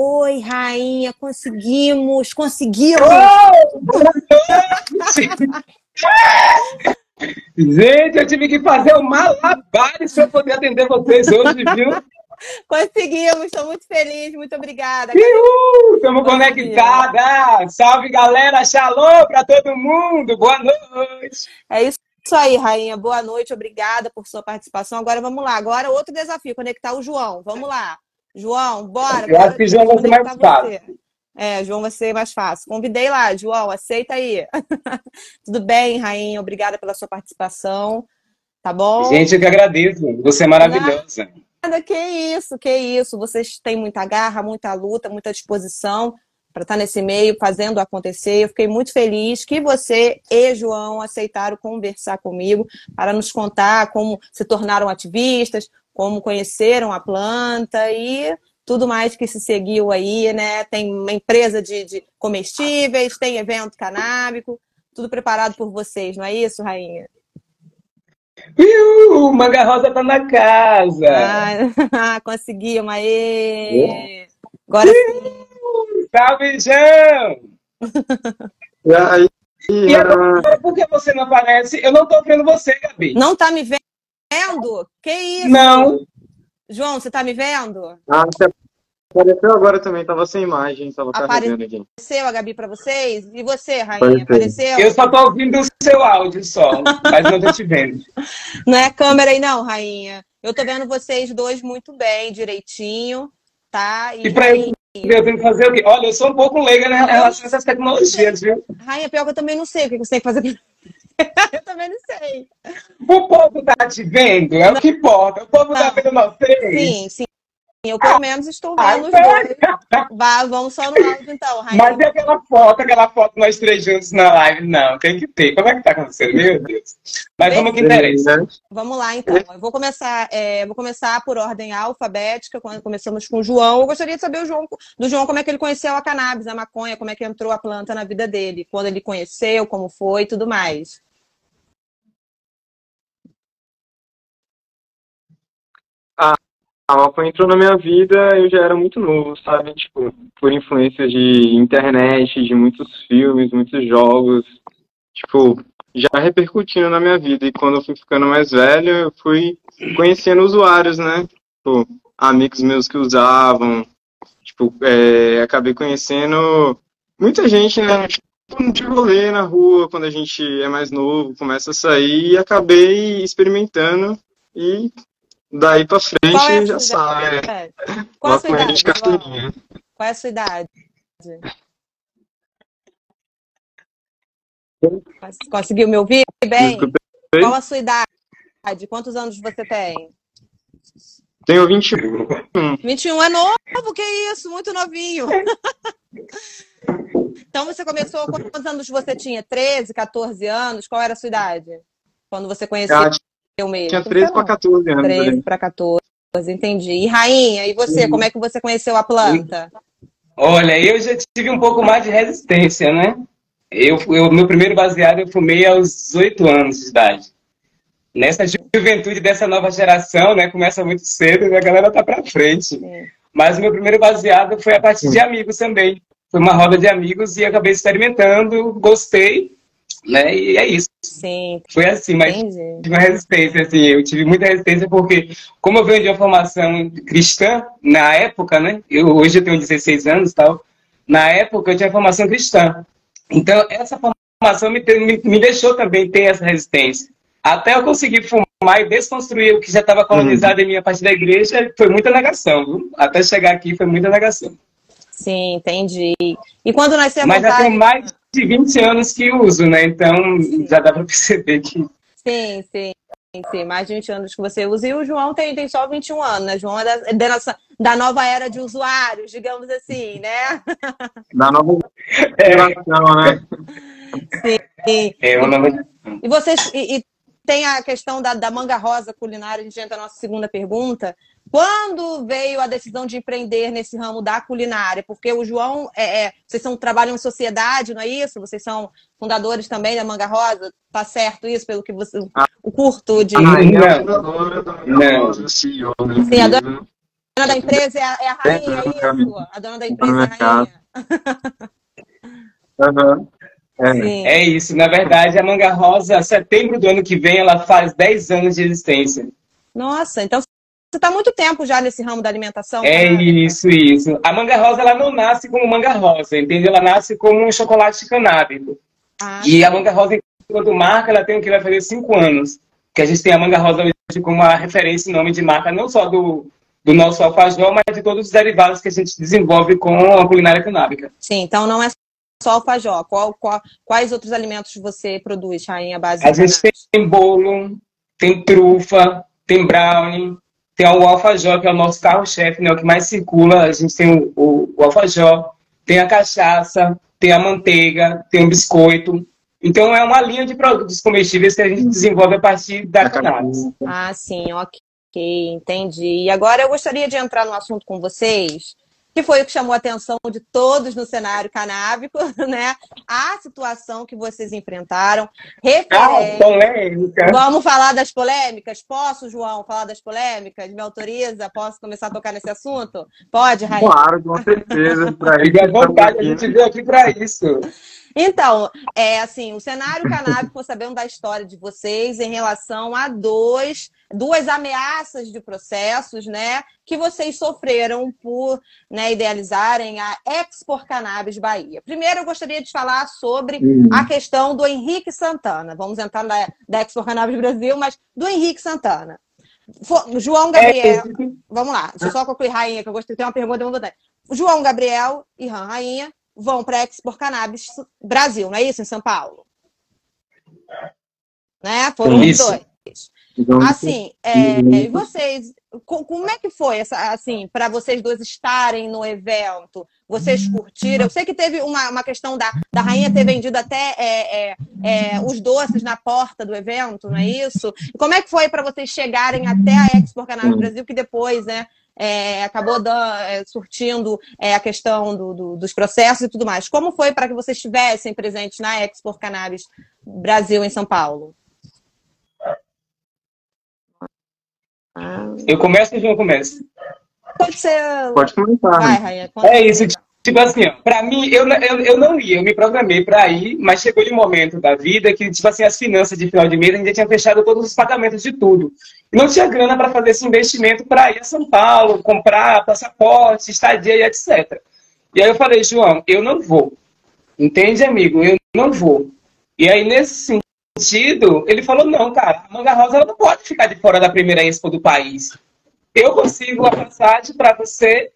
Oi, rainha, conseguimos, conseguimos! Oh! Gente, eu tive que fazer um malabares para poder atender vocês hoje, viu? Conseguimos, estou muito feliz, muito obrigada. Estamos conectadas! Salve, galera! Shalom para todo mundo! Boa noite! É isso aí, Rainha. Boa noite, obrigada por sua participação. Agora vamos lá. Agora outro desafio, conectar o João. Vamos lá. João, bora. Eu acho que o João vai ser mais fácil. É, João vai ser mais fácil. Convidei lá, João, aceita aí. Tudo bem, Rainha? Obrigada pela sua participação. Tá bom? Gente, eu que agradeço. Você é maravilhosa. Nada, que isso, que isso. Vocês têm muita garra, muita luta, muita disposição para estar nesse meio, fazendo acontecer. Eu fiquei muito feliz que você e João aceitaram conversar comigo para nos contar como se tornaram ativistas, como conheceram a planta e tudo mais que se seguiu aí, né? Tem uma empresa de, de comestíveis, tem evento canábico, tudo preparado por vocês, não é isso, Rainha? Iu, Manga Rosa tá na casa. Ah, conseguimos, aê! Agora. Salve, João! E aí? E agora, por que você não aparece? Eu não tô vendo você, Gabi. Não tá me vendo? Que isso? Não. João, você tá me vendo? Ah, você apareceu agora também, tava sem imagem, tava carregando aqui. Apareceu a Gabi pra vocês? E você, Rainha, Apareceu. apareceu? Eu só tô ouvindo o seu áudio só, mas não tô te vendo. Não é câmera aí não, Rainha. Eu tô vendo vocês dois muito bem, direitinho, tá? E pra eu, eu tenho que fazer o quê? Olha, eu sou um pouco leiga né, em relação a essas tecnologias, viu? Rainha, pior que eu também não sei o que você tem que fazer. eu também não sei. O povo tá te vendo, é o que importa. O povo tá Não. vendo nós três. Sim, sim. Eu pelo menos estou Ah, vendo os dois. Vá, vamos só no áudio então, Rainha. Mas e aquela foto, aquela foto nós três juntos na live? Não, tem que ter. Como é que tá acontecendo? Meu Deus. Mas vamos que interessa. Vamos lá, então. Eu vou começar, é, vou começar por ordem alfabética, quando começamos com o João. Eu gostaria de saber o João, do João como é que ele conheceu a cannabis, a maconha, como é que entrou a planta na vida dele, quando ele conheceu, como foi e tudo mais. A maconha entrou na minha vida, eu já era muito novo, sabe? Tipo, por influência de internet, de muitos filmes, muitos jogos. Tipo, já repercutindo na minha vida. E quando eu fui ficando mais velho, eu fui conhecendo usuários, né? Tipo, amigos meus que usavam. Tipo, é, acabei conhecendo muita gente, né? Tipo, de rolê na rua, quando a gente é mais novo, começa a sair. E acabei experimentando. E daí pra frente é já sabe. idade? Qual a sua idade, de carteirinha. Qual é a sua idade? Conseguiu me ouvir bem? Qual a sua idade? Quantos anos você tem? Tenho 21. 21 é novo, que isso? Muito novinho. Então você começou, quantos anos você tinha? 13, 14 anos? Qual era a sua idade? Quando você conheceu O mesmo? Tinha 13 para 14 anos. 13 ali. para 14, entendi. E Rainha, e você, como é que você conheceu a planta? Olha, eu já tive um pouco mais de resistência, né? Eu, eu, meu primeiro baseado eu fumei aos 18 anos de idade. Nessa juventude dessa nova geração, né? Começa muito cedo e a galera tá pra frente. Sim. Mas o meu primeiro baseado foi a partir de amigos também. Foi uma roda de amigos e acabei experimentando, gostei, né? E é isso. Sim, Foi assim, mas entendi. tive uma resistência, assim, eu tive muita resistência porque, como eu venho de uma formação cristã, na época, né, eu, hoje eu tenho 16 anos e tal, na época eu tinha formação cristã. Então, essa formação me, me, me deixou também ter essa resistência. Até eu conseguir fumar e desconstruir o que já estava colonizado em mim a partir da igreja, foi muita negação, viu? Até chegar aqui foi muita negação. Sim, entendi. E quando nasceu a Mas já vontade... mais de 20 anos que uso, né? Então, já dá para perceber que Sim, sim, sim. Mais de 20 anos que você usa. E o João tem, tem só 21 anos, né? João é da, é da, nossa, da nova era de usuários, digamos assim, né? Da nova é, geração, né? Sim. é uma nova E vocês e, e tem a questão da, da manga rosa culinária, a gente entra na nossa segunda pergunta. Quando veio a decisão de empreender nesse ramo da culinária? Porque o João, é, é, vocês são, trabalham em sociedade, não é isso? Vocês são fundadores também da Manga Rosa? Tá certo isso, pelo que você. O curto de. Ah, ele é Não. a fundadora da Não. Rosa, CEO da Sim, a empresa. da empresa é a, é a rainha, é isso? A dona da empresa é a rainha. Uhum. É. é. isso. Na verdade, a Manga Rosa, setembro do ano que vem, ela faz 10 anos de existência. Nossa, então você está há muito tempo já nesse ramo da alimentação. É né? isso, isso. A Manga Rosa, ela não nasce como Manga Rosa, entendeu? Ela nasce como um chocolate canábico. Ah, e a Manga Rosa, enquanto marca, ela tem o que vai fazer 5 anos. Que a gente tem a Manga Rosa hoje como uma referência em nome de marca, não só do, do nosso alfajor, mas de todos os derivados que a gente desenvolve com a culinária canábica. Sim, então não é só alfajor. Qual, qual, quais outros alimentos você produz, Rainha, base A gente tem bolo, tem trufa, tem brownie, tem o alfajor, que é o nosso carro-chefe, né, o que mais circula. A gente tem o, o, o alfajor, tem a cachaça, tem a manteiga, tem o biscoito. Então, é uma linha de produtos comestíveis que a gente desenvolve a partir da cannabis. Ah, sim, ok, entendi. E agora eu gostaria de entrar no assunto com vocês que foi o que chamou a atenção de todos no cenário canábico, né? A situação que vocês enfrentaram. Ah, polêmica. Vamos falar das polêmicas? Posso, João, falar das polêmicas? Me autoriza? Posso começar a tocar nesse assunto? Pode, Raíssa? Claro, com certeza. Fique à vontade, a gente veio aqui para isso. Então, é assim, o cenário canábico, sabendo da história de vocês em relação a dois, duas ameaças de processos, né, que vocês sofreram por né, idealizarem a Expor Cannabis Bahia. Primeiro, eu gostaria de falar sobre uhum. a questão do Henrique Santana. Vamos entrar na da Expor Cannabis Brasil, mas do Henrique Santana. João Gabriel. É, vamos lá, deixa eu só concluir, Rainha, que eu gostei ter uma pergunta muito João Gabriel e Ram Rainha vão para a Expo Cannabis Brasil, não é isso? Em São Paulo. Né? Foram os dois. Assim, é, e vocês, como é que foi essa, assim, para vocês dois estarem no evento? Vocês curtiram? Eu sei que teve uma, uma questão da, da rainha ter vendido até é, é, é os doces na porta do evento, não é isso? E como é que foi para vocês chegarem até a Expo Cannabis Brasil, que depois, né, é, acabou dando, é, surtindo é, a questão do, do, dos processos e tudo mais. Como foi para que vocês estivessem presentes na Expo Cannabis Brasil em São Paulo? Eu começo ou não começo? Pode ser. Pode começar. Vai, Raia, é isso. Tipo assim, para mim, eu, eu, eu não ia, eu me programei para ir, mas chegou de um momento da vida que, tipo assim, as finanças de final de mês, a gente já tinha fechado todos os pagamentos de tudo. E não tinha grana para fazer esse investimento para ir a São Paulo, comprar passaporte, estadia e etc. E aí eu falei, João, eu não vou. Entende, amigo? Eu não vou. E aí, nesse sentido, ele falou, não, cara, a Manga Rosa não pode ficar de fora da primeira expo do país. Eu consigo a passagem para você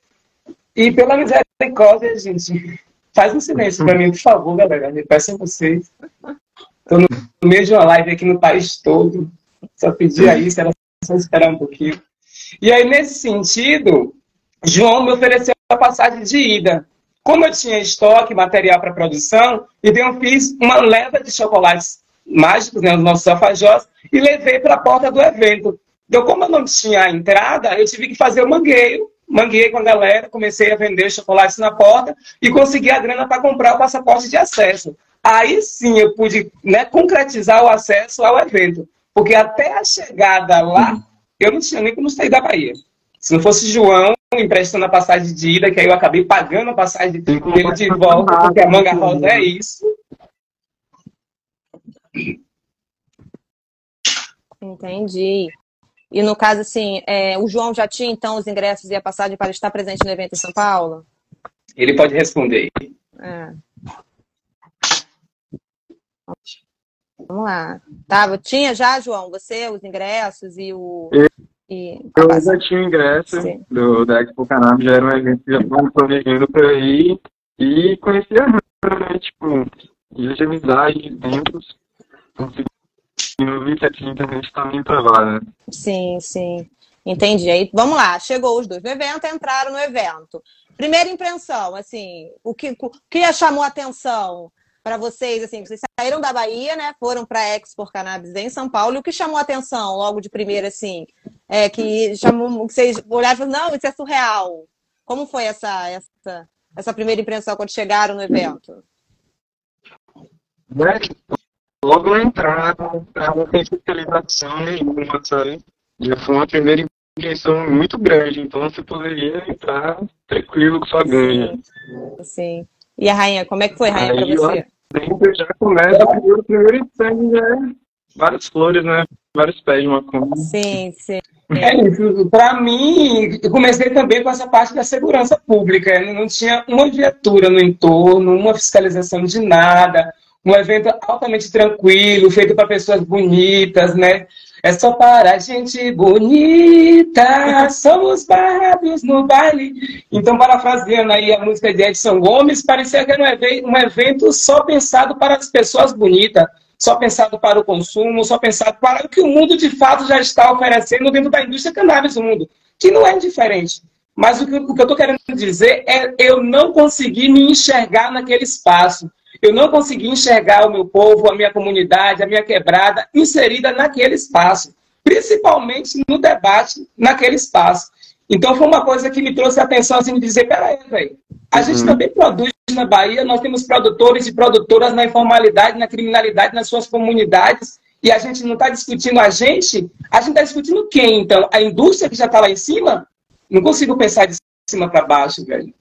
e pela misericórdia, gente, faz um silêncio para mim, por favor, galera. Me peço a vocês. Estou no meio de uma live aqui no país todo. Só pedir aí, se era só esperar um pouquinho. E aí, nesse sentido, João me ofereceu a passagem de ida. Como eu tinha estoque, material para produção, então eu fiz uma leva de chocolates mágicos, né, os nossos alfajós, e levei para a porta do evento. Então, como eu não tinha entrada, eu tive que fazer o mangueiro manguei com a galera, comecei a vender chocolates na porta e consegui a grana para comprar o passaporte de acesso. Aí sim eu pude né, concretizar o acesso ao evento. Porque até a chegada lá, eu não tinha nem como sair da Bahia. Se não fosse João emprestando a passagem de ida, que aí eu acabei pagando a passagem dele de volta, porque a manga rosa é isso. Entendi. E no caso, assim, é, o João já tinha então os ingressos e a passagem para estar presente no evento em São Paulo? Ele pode responder. É. Vamos lá. Tava, tinha já, João, você, os ingressos e o. E eu já tinha o ingresso do, da Expo Cannabis, já era um evento que já estava planejando para ir e conhecia a né? Tipo, já tinha amizade dentro, consegui vi que a internet também lá, né? Sim, sim. Entendi. Aí, vamos lá, chegou os dois no evento, entraram no evento. Primeira impressão, assim, o que, o que chamou atenção para vocês, assim, vocês saíram da Bahia, né, foram para a Expo Cannabis em São Paulo, e o que chamou atenção logo de primeira, assim, é que chamou, que vocês olharam e falaram, não, isso é surreal. Como foi essa, essa, essa primeira impressão quando chegaram no evento? Né, logo na entrada, não tem fiscalização nenhuma, sabe? Já foi uma primeira injeção muito grande, então você poderia entrar tranquilo com sua ganha. Sim. E a rainha, como é que foi, rainha, para você? Dentro já começa, primeiro, primeiro sangue já é várias flores, né? Vários pés de macumba. Sim, sim. É isso. Para mim, eu comecei também com essa parte da segurança pública. Não tinha uma viatura no entorno, uma fiscalização de nada. Um evento altamente tranquilo, feito para pessoas bonitas, né? É só para gente bonita, somos barrados no baile. Então, parafraseando aí a música de Edson Gomes, parecia que era um evento só pensado para as pessoas bonitas, só pensado para o consumo, só pensado para o que o mundo de fato já está oferecendo dentro da indústria cannabis no mundo, que não é diferente. Mas o que, o que eu estou querendo dizer é eu não consegui me enxergar naquele espaço. Eu não consegui enxergar o meu povo, a minha comunidade, a minha quebrada inserida naquele espaço, principalmente no debate naquele espaço. Então foi uma coisa que me trouxe a atenção assim de dizer, peraí, velho, a uhum. gente também produz na Bahia, nós temos produtores e produtoras na informalidade, na criminalidade, nas suas comunidades, e a gente não está discutindo a gente, a gente está discutindo quem, então? A indústria que já está lá em cima? Não consigo pensar de cima para baixo, velho.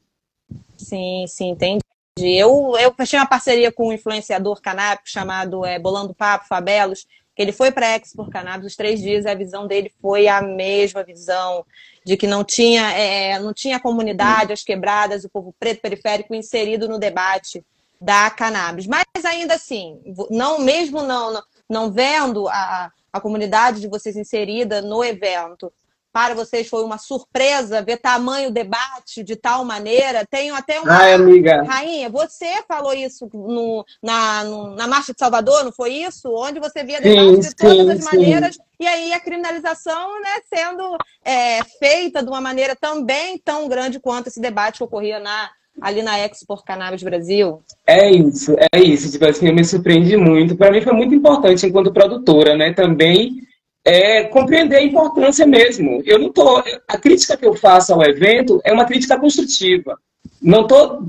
Sim, sim, entendi. Eu, eu fechei uma parceria com um influenciador canábico chamado é, Bolando Papo, Fabelos, que ele foi para a Expo Cannabis os três dias e a visão dele foi a mesma visão de que não tinha, é, não tinha comunidade, as quebradas, o povo preto periférico inserido no debate da cannabis. Mas ainda assim, não mesmo não, não, não vendo a, a comunidade de vocês inserida no evento, para vocês foi uma surpresa ver tamanho debate de tal maneira. Tenho até uma. Ai, amiga. Rainha, você falou isso no, na, no, na Marcha de Salvador, não foi isso? Onde você via debate sim, de todas sim, as sim. maneiras. E aí a criminalização né, sendo é, feita de uma maneira também tão grande quanto esse debate que ocorria na, ali na Expo Cannabis Brasil? É isso, é isso. Tipo assim, eu me surpreendi muito. Para mim foi muito importante enquanto produtora, né? Também é, compreender a importância mesmo. Eu não tô, a crítica que eu faço ao evento é uma crítica construtiva. Não estou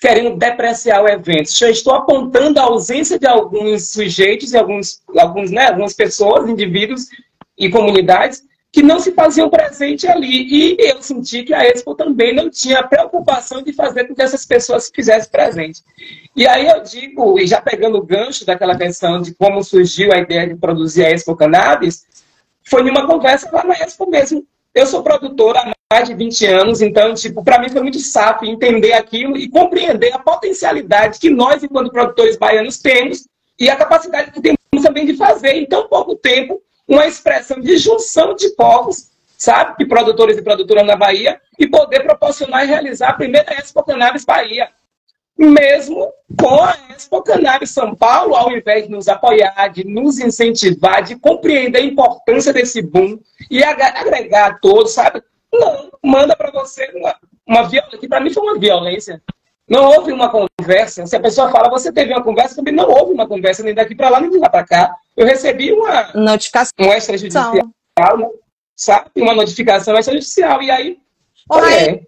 querendo depreciar o evento. Já estou apontando a ausência de alguns sujeitos e alguns, alguns, né, algumas pessoas, indivíduos e comunidades que não se faziam presente ali. E eu senti que a Expo também não tinha a preocupação de fazer com que essas pessoas se fizessem presente. E aí eu digo, e já pegando o gancho daquela questão de como surgiu a ideia de produzir a Expo Cannabis, foi numa conversa lá na Expo mesmo. Eu sou produtora há mais de 20 anos, então, tipo, para mim foi muito sapo entender aquilo e compreender a potencialidade que nós, enquanto produtores baianos, temos e a capacidade que temos também de fazer em tão pouco tempo uma expressão de junção de povos, sabe, de produtores e produtoras na Bahia, e poder proporcionar e realizar a primeira Expo Cannabis Bahia. Mesmo com a Expo Cannabis São Paulo, ao invés de nos apoiar, de nos incentivar, de compreender a importância desse boom e agregar a todos, sabe? Não, manda para você uma, uma violência, que para mim foi uma violência. Não houve uma conversa. Se a pessoa fala, você teve uma conversa, também não houve uma conversa, nem daqui para lá, nem de lá para cá. Eu recebi uma notificação um extrajudicial, né? sabe? Uma notificação extrajudicial. E aí. Oi,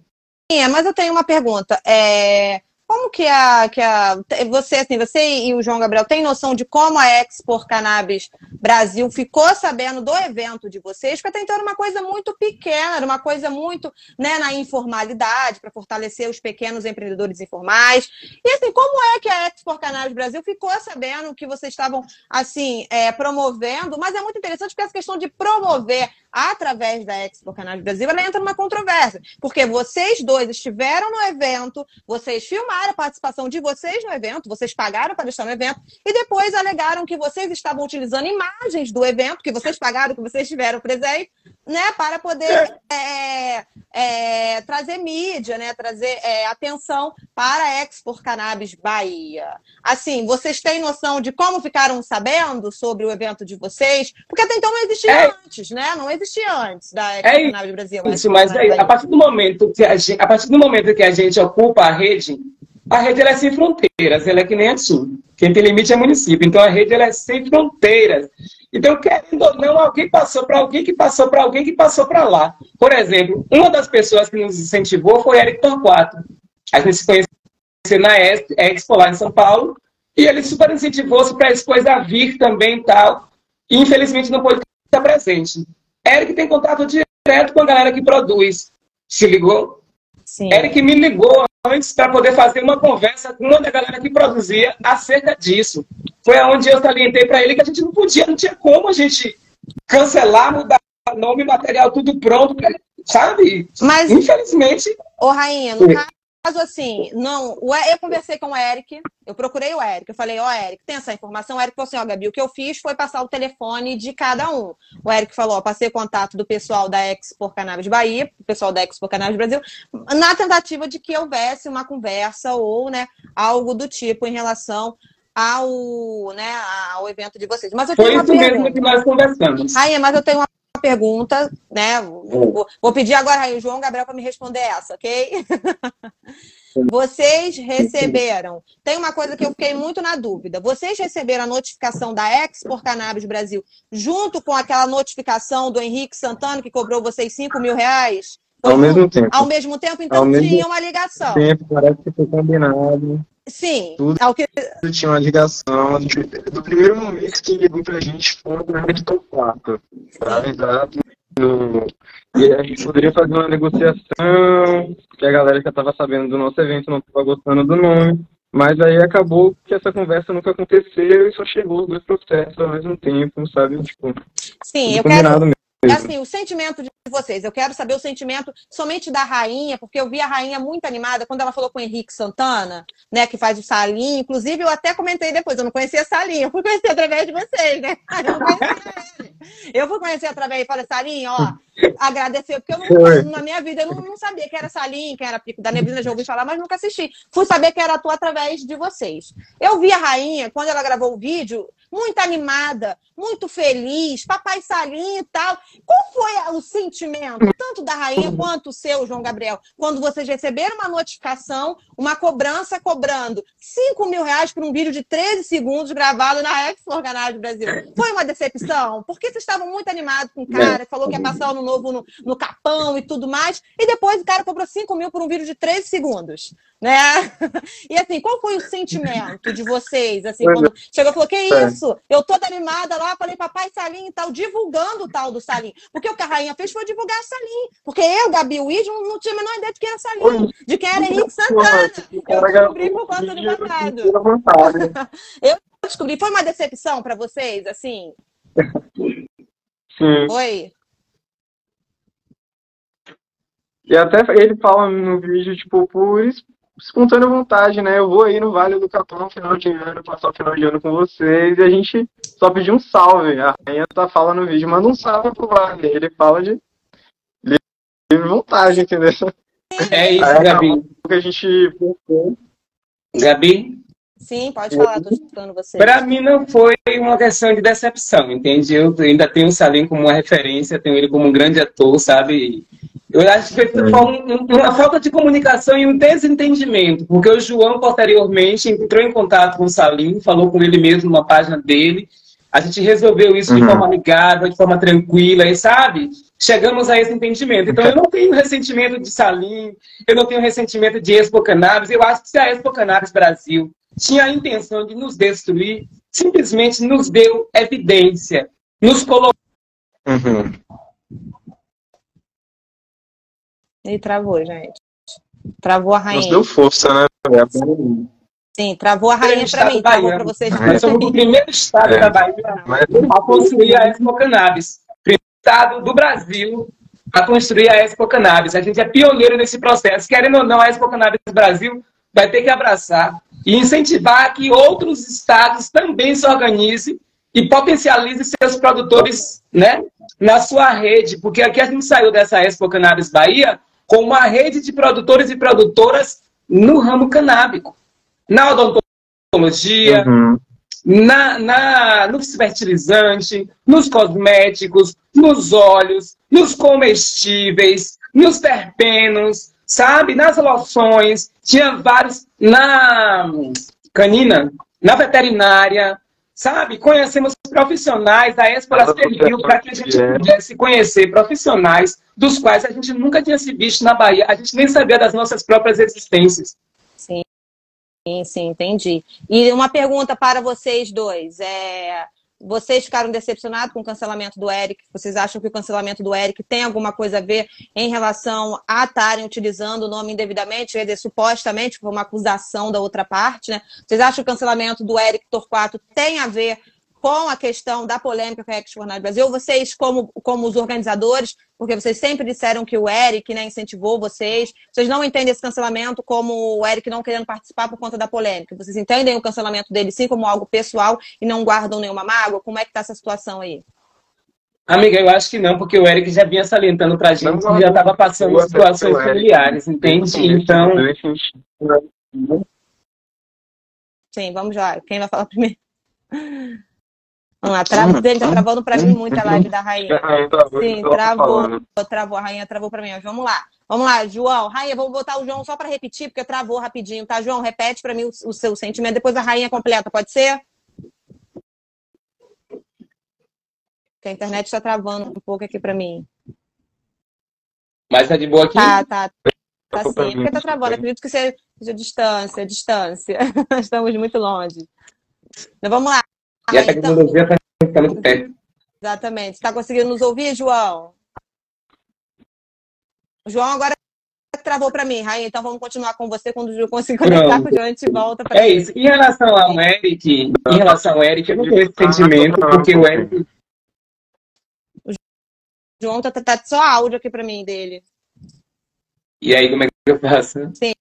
é. mas eu tenho uma pergunta. É, como que a, que a você assim, você e o João Gabriel têm noção de como a Expo Cannabis Brasil ficou sabendo do evento de vocês? Porque até então era uma coisa muito pequena, era uma coisa muito né, na informalidade, para fortalecer os pequenos empreendedores informais. E assim, como é que a Expo Cannabis Brasil ficou sabendo que vocês estavam assim é, promovendo? Mas é muito interessante porque essa questão de promover através da Expo Cannabis Brasil, ela entra numa controvérsia. Porque vocês dois estiveram no evento, vocês filmaram a participação de vocês no evento, vocês pagaram para estar no evento, e depois alegaram que vocês estavam utilizando imagens do evento, que vocês pagaram, que vocês estiveram presentes, né, para poder é, é, trazer mídia, né, trazer é, atenção para a Expo Cannabis Bahia. Assim, vocês têm noção de como ficaram sabendo sobre o evento de vocês? Porque até então não existia é. antes, né? Não existia antes da Expo é Cannabis Brasil. Isso, mas a partir do momento que a gente, a partir do momento que a gente ocupa a rede, a rede ela é sem fronteiras, ela é que nem a Sul. Quem tem limite é município. Então a rede ela é sem fronteiras. Então, querendo ou não, alguém passou para alguém que passou para alguém que passou para lá. Por exemplo, uma das pessoas que nos incentivou foi Eric Torquato. A gente se conheceu na Expo lá em São Paulo e ele super incentivou-se para essa coisa vir também tal. E infelizmente não pôde estar presente. Eric tem contato direto com a galera que produz. Se ligou? Sim. Eric me ligou antes para poder fazer uma conversa com uma da galera que produzia acerca disso. Foi aonde eu salientei para ele que a gente não podia, não tinha como a gente cancelar, mudar nome, material, tudo pronto, sabe? Mas, infelizmente. Ô, Rainha, no caso caso, assim, não. Eu conversei com o Eric, eu procurei o Eric, eu falei, ó, oh, Eric, tem essa informação? O Eric falou assim, ó, oh, Gabi, o que eu fiz foi passar o telefone de cada um. O Eric falou, ó, passei o contato do pessoal da Expo Cannabis Bahia, o pessoal da Expo Cannabis Brasil, na tentativa de que houvesse uma conversa ou, né, algo do tipo em relação ao, né, ao evento de vocês. Mas eu tenho Foi uma isso pergunta. mesmo que nós conversamos. Rainha, mas eu tenho uma pergunta, né? Vou, vou pedir agora aí o João Gabriel para me responder essa, ok? Vocês receberam. Tem uma coisa que eu fiquei muito na dúvida. Vocês receberam a notificação da Export Cannabis Brasil junto com aquela notificação do Henrique Santana que cobrou vocês 5 mil reais? Ao mesmo tempo. Ao mesmo tempo, então Ao tinha uma ligação. Tempo, parece que foi combinado. Sim. Tudo ao que... tinha uma ligação. Do primeiro momento que ligou pra gente foi o momento do quarto. Tá? Exato. E a gente poderia fazer uma negociação, porque a galera já estava sabendo do nosso evento, não estava gostando do nome. Mas aí acabou que essa conversa nunca aconteceu e só chegou os dois processos ao mesmo tempo, sabe? Tipo, Sim, eu quero, mesmo. É assim, o sentimento de vocês, eu quero saber o sentimento somente da rainha, porque eu vi a rainha muito animada quando ela falou com o Henrique Santana, né, que faz o Salim. Inclusive, eu até comentei depois, eu não conhecia Salim, eu fui conhecer através de vocês, né? Eu. Eu fui conhecer através e falei, Salim, ó, agradecer, porque eu não, na minha vida eu não, não, sabia que era Salim, que era Pico da Neblina, já ouvi falar, mas nunca assisti. Fui saber que era tu através de vocês. Eu vi a rainha, quando ela gravou o vídeo, muito animada, muito feliz, papai Salim e tal. Qual foi o sentimento, tanto da rainha quanto o seu, João Gabriel, quando vocês receberam uma notificação, uma cobrança cobrando 5 mil reais por um vídeo de 13 segundos gravado na Expo Organário Brasil? Foi uma decepção? Porque vocês estavam muito animados com o cara, falou que ia passar o novo no, no capão e tudo mais, e depois o cara cobrou 5 mil por um vídeo de 13 segundos né? E assim, qual foi o sentimento de vocês, assim, quando chegou e falou, que é. isso? Eu toda animada lá, falei, papai Salim e tal, divulgando o tal do Salim. Porque o que a rainha fez foi divulgar Salim. Porque eu, Gabi Luiz, não, não tinha a menor ideia de quem era Salim, de quem era Henrique Santana. Eu descobri por conta do mercado. Eu descobri. Foi uma decepção para vocês, assim? Sim. Foi? E até ele fala no vídeo, tipo, por espontânea vontade, né? Eu vou aí no Vale do Capão no final de ano, passar o final de ano com vocês, e a gente só pediu um salve. A rainha tá falando no vídeo, manda um salve pro Vale. Ele fala de livre vontade, entendeu? É isso, aí, Gabi. Que a gente Gabi? Sim, pode falar, tô escutando você. Para mim não foi uma questão de decepção, entende? Eu ainda tenho o Salim como uma referência, tenho ele como um grande ator, sabe? Eu acho que foi uma falta de comunicação e um desentendimento, porque o João, posteriormente, entrou em contato com o Salim, falou com ele mesmo numa página dele. A gente resolveu isso uhum. de forma amigável, de forma tranquila, e sabe? Chegamos a esse entendimento. Então, eu não tenho ressentimento de Salim, eu não tenho ressentimento de Expo Cannabis. Eu acho que se a Expo Cannabis Brasil tinha a intenção de nos destruir, simplesmente nos deu evidência, nos colocou. Uhum. Ele travou, gente. Travou a rainha. Nos deu força, né? Sim, travou a rainha para mim, travou para vocês. Nós somos o primeiro estado é. da Bahia a construir a Expo Cannabis. Primeiro estado do Brasil a construir a Expo Cannabis. A gente é pioneiro nesse processo. Querendo ou não, a Expo Cannabis Brasil vai ter que abraçar e incentivar que outros estados também se organizem e potencializem seus produtores né, na sua rede. Porque aqui a gente saiu dessa Expo Cannabis Bahia com uma rede de produtores e produtoras no ramo canábico, na odontologia, uhum. na, na, no fertilizante, nos cosméticos, nos óleos, nos comestíveis, nos terpenos, sabe? Nas loções, tinha vários na canina, na veterinária, sabe? Conhecemos profissionais, a Expo serviu para que a gente pudesse conhecer profissionais dos quais a gente nunca tinha se visto na Bahia, a gente nem sabia das nossas próprias existências. Sim, sim, entendi. E uma pergunta para vocês dois, é... vocês ficaram decepcionados com o cancelamento do Eric? Vocês acham que o cancelamento do Eric tem alguma coisa a ver em relação a estarem utilizando o nome indevidamente? Quer dizer, supostamente foi uma acusação da outra parte, né? Vocês acham que o cancelamento do Eric Torquato tem a ver com a questão da polêmica com a Ex Jornal Brasil, vocês, como, como os organizadores, porque vocês sempre disseram que o Eric né, incentivou vocês, vocês não entendem esse cancelamento como o Eric não querendo participar por conta da polêmica. Vocês entendem o cancelamento dele sim como algo pessoal e não guardam nenhuma mágoa? Como é que está essa situação aí? Amiga, eu acho que não, porque o Eric já vinha salientando pra gente que já estava passando situações familiares, entende? Então. Sim, vamos lá. Quem vai falar primeiro? Vamos lá, trava, ele tá travando pra mim muito a live da rainha. Sim, travou, travou, a rainha travou pra mim. Vamos lá. Vamos lá, João. Rainha, vou botar o João só para repetir, porque travou rapidinho, tá, João? Repete para mim o, o, seu sentimento, depois a rainha completa, pode ser? Porque a internet está travando um pouco aqui para mim. Mas tá de boa aqui? Tá, tá. Tá sim, porque tá travando. Acredito que seja, seja distância, distância. Estamos muito longe. Então vamos lá. E a tecnologia está então, muito perto. Exatamente. Está conseguindo nos ouvir, João? João agora travou para mim, Rainha. Então vamos continuar com você quando o João conseguir conectar com o João, a gente volta para É isso. Em relação ao Eric, em relação ao Eric, eu não tenho esse sentimento, porque o Eric. O João tá, tá, tá só áudio aqui para mim dele. E aí, como é que eu faço? Sim.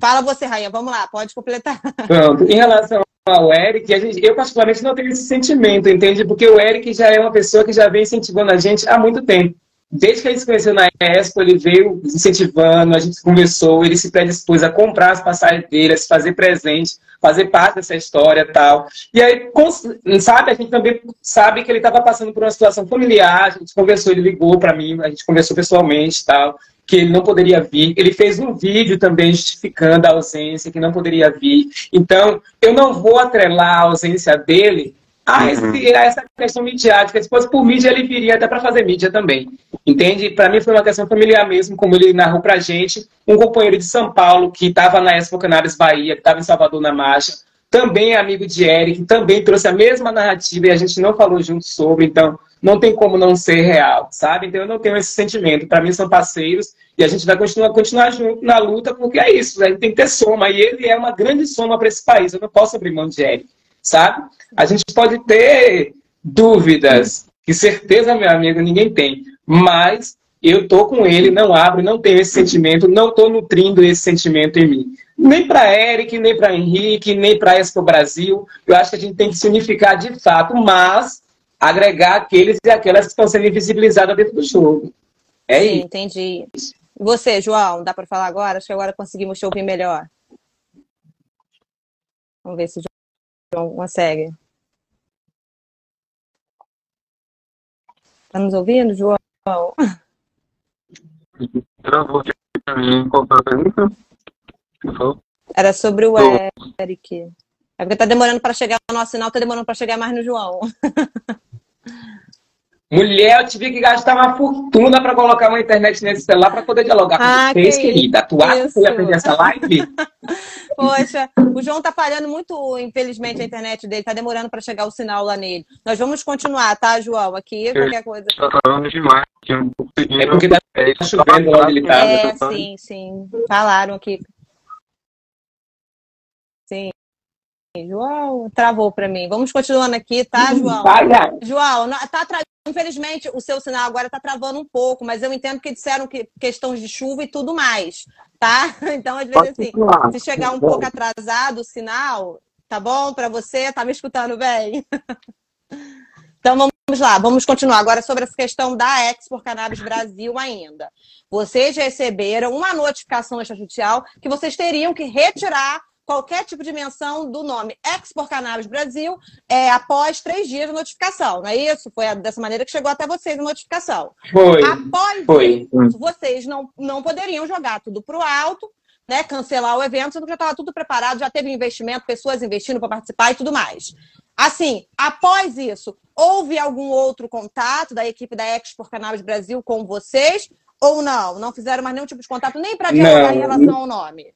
Fala você, Rainha. Vamos lá, pode completar. Pronto. Em relação ao Eric, a gente, eu particularmente não tenho esse sentimento, entende? Porque o Eric já é uma pessoa que já vem incentivando a gente há muito tempo. Desde que ele se conheceu na Expo, ele veio incentivando, a gente conversou, ele se predispôs a comprar as passagens dele, a se fazer presente, fazer parte dessa história e tal. E aí, sabe, a gente também sabe que ele estava passando por uma situação familiar, a gente conversou, ele ligou para mim, a gente conversou pessoalmente e tal que ele não poderia vir. Ele fez um vídeo também justificando a ausência, que não poderia vir. Então, eu não vou atrelar a ausência dele a, uhum. esse, a essa questão midiática. Se fosse por mídia, ele viria até para fazer mídia também. Entende? Para mim foi uma questão familiar mesmo, como ele narrou para gente. Um companheiro de São Paulo, que estava na Expo Cannabis Bahia, que estava em Salvador na marcha, também é amigo de Eric, também trouxe a mesma narrativa e a gente não falou junto sobre. Então, não tem como não ser real, sabe? Então eu não tenho esse sentimento. Para mim são parceiros e a gente vai continuar, continuar junto na luta porque é isso, a gente tem que ter soma. E ele é uma grande soma para esse país. Eu não posso abrir mão de ele, sabe? A gente pode ter dúvidas, que certeza, meu amigo, ninguém tem. Mas eu tô com ele, não abro, não tenho esse sentimento, não tô nutrindo esse sentimento em mim. Nem para Eric, nem para Henrique, nem para Expo Brasil. Eu acho que a gente tem que se unificar de fato, mas agregar aqueles e aquelas que estão sendo invisibilizadas dentro do jogo. É Sim, isso. entendi. Você, João, dá para falar agora? Acho que agora conseguimos te ouvir melhor. Vamos ver se o João consegue. Está nos ouvindo, João? Travou aqui para mim. Qual foi a pergunta? Era sobre o Eric. É porque tá demorando para chegar o nosso sinal, tá demorando para chegar mais no João. Mulher, eu tive que gastar uma fortuna para colocar uma internet nesse celular para poder dialogar ah, com vocês, que querida. Tu acha que eu ia perder essa live? Poxa, o João tá falhando muito, infelizmente, a internet dele. Tá demorando para chegar o sinal lá nele. Nós vamos continuar, tá, João? Aqui, qualquer coisa. Tá falando demais. É porque tá chovendo lá onde ele tá. É, sim, sim. Falaram aqui. Sim. João, travou para mim. Vamos continuando aqui, tá, João? João, tá tra... infelizmente o seu sinal agora está travando um pouco, mas eu entendo que disseram que questões de chuva e tudo mais, tá? Então, às vezes, assim, se chegar um pouco atrasado o sinal, tá bom para você? Tá me escutando bem? Então vamos lá, vamos continuar agora sobre essa questão da Export Cannabis Brasil ainda. Vocês receberam uma notificação extrajudicial que vocês teriam que retirar qualquer tipo de menção do nome Export Cannabis Brasil é, após três dias de notificação, não é isso? Foi dessa maneira que chegou até vocês a notificação. Foi. Após foi. isso, vocês não, não poderiam jogar tudo para o alto, né, cancelar o evento, sendo que já estava tudo preparado, já teve investimento, pessoas investindo para participar e tudo mais. Assim, após isso, houve algum outro contato da equipe da Export Cannabis Brasil com vocês? Ou não? Não fizeram mais nenhum tipo de contato nem para dialogar em relação ao nome?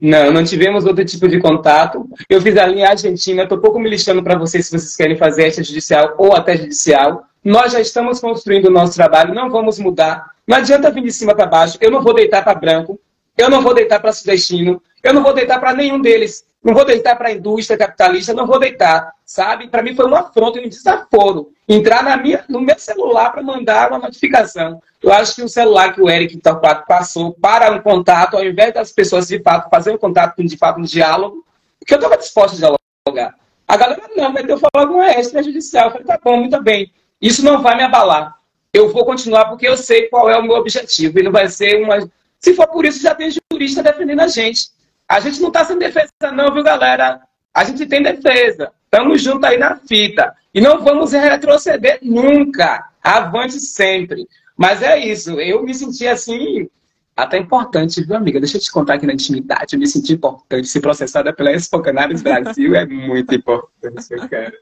Não, não tivemos outro tipo de contato. Eu fiz a linha argentina, estou pouco me listando para vocês se vocês querem fazer extrajudicial ou até judicial. Nós já estamos construindo o nosso trabalho, não vamos mudar. Não adianta vir de cima para baixo. Eu não vou deitar para branco, eu não vou deitar para sudestino, eu não vou deitar para nenhum deles. Não vou deitar para a indústria capitalista, não vou deitar, sabe? Para mim foi uma afronta um desaforo entrar na minha, no meu celular para mandar uma notificação. Eu acho que o celular que o Eric Torquato passou para um contato, ao invés das pessoas de fato fazer um contato, de fato, um diálogo, que eu estava disposto a dialogar. A galera não, ter eu falar com uma extrajudicial. Eu falei, tá bom, muito bem. Isso não vai me abalar. Eu vou continuar porque eu sei qual é o meu objetivo. E não vai ser uma. Se for por isso, já tem jurista defendendo a gente. A gente não está sem defesa, não, viu, galera? A gente tem defesa. Estamos juntos aí na fita. E não vamos retroceder nunca. Avante sempre. Mas é isso. Eu me senti assim, até importante, viu, amiga? Deixa eu te contar aqui na intimidade. Eu me senti importante. Ser processada pela Expo Brasil é muito importante, quero.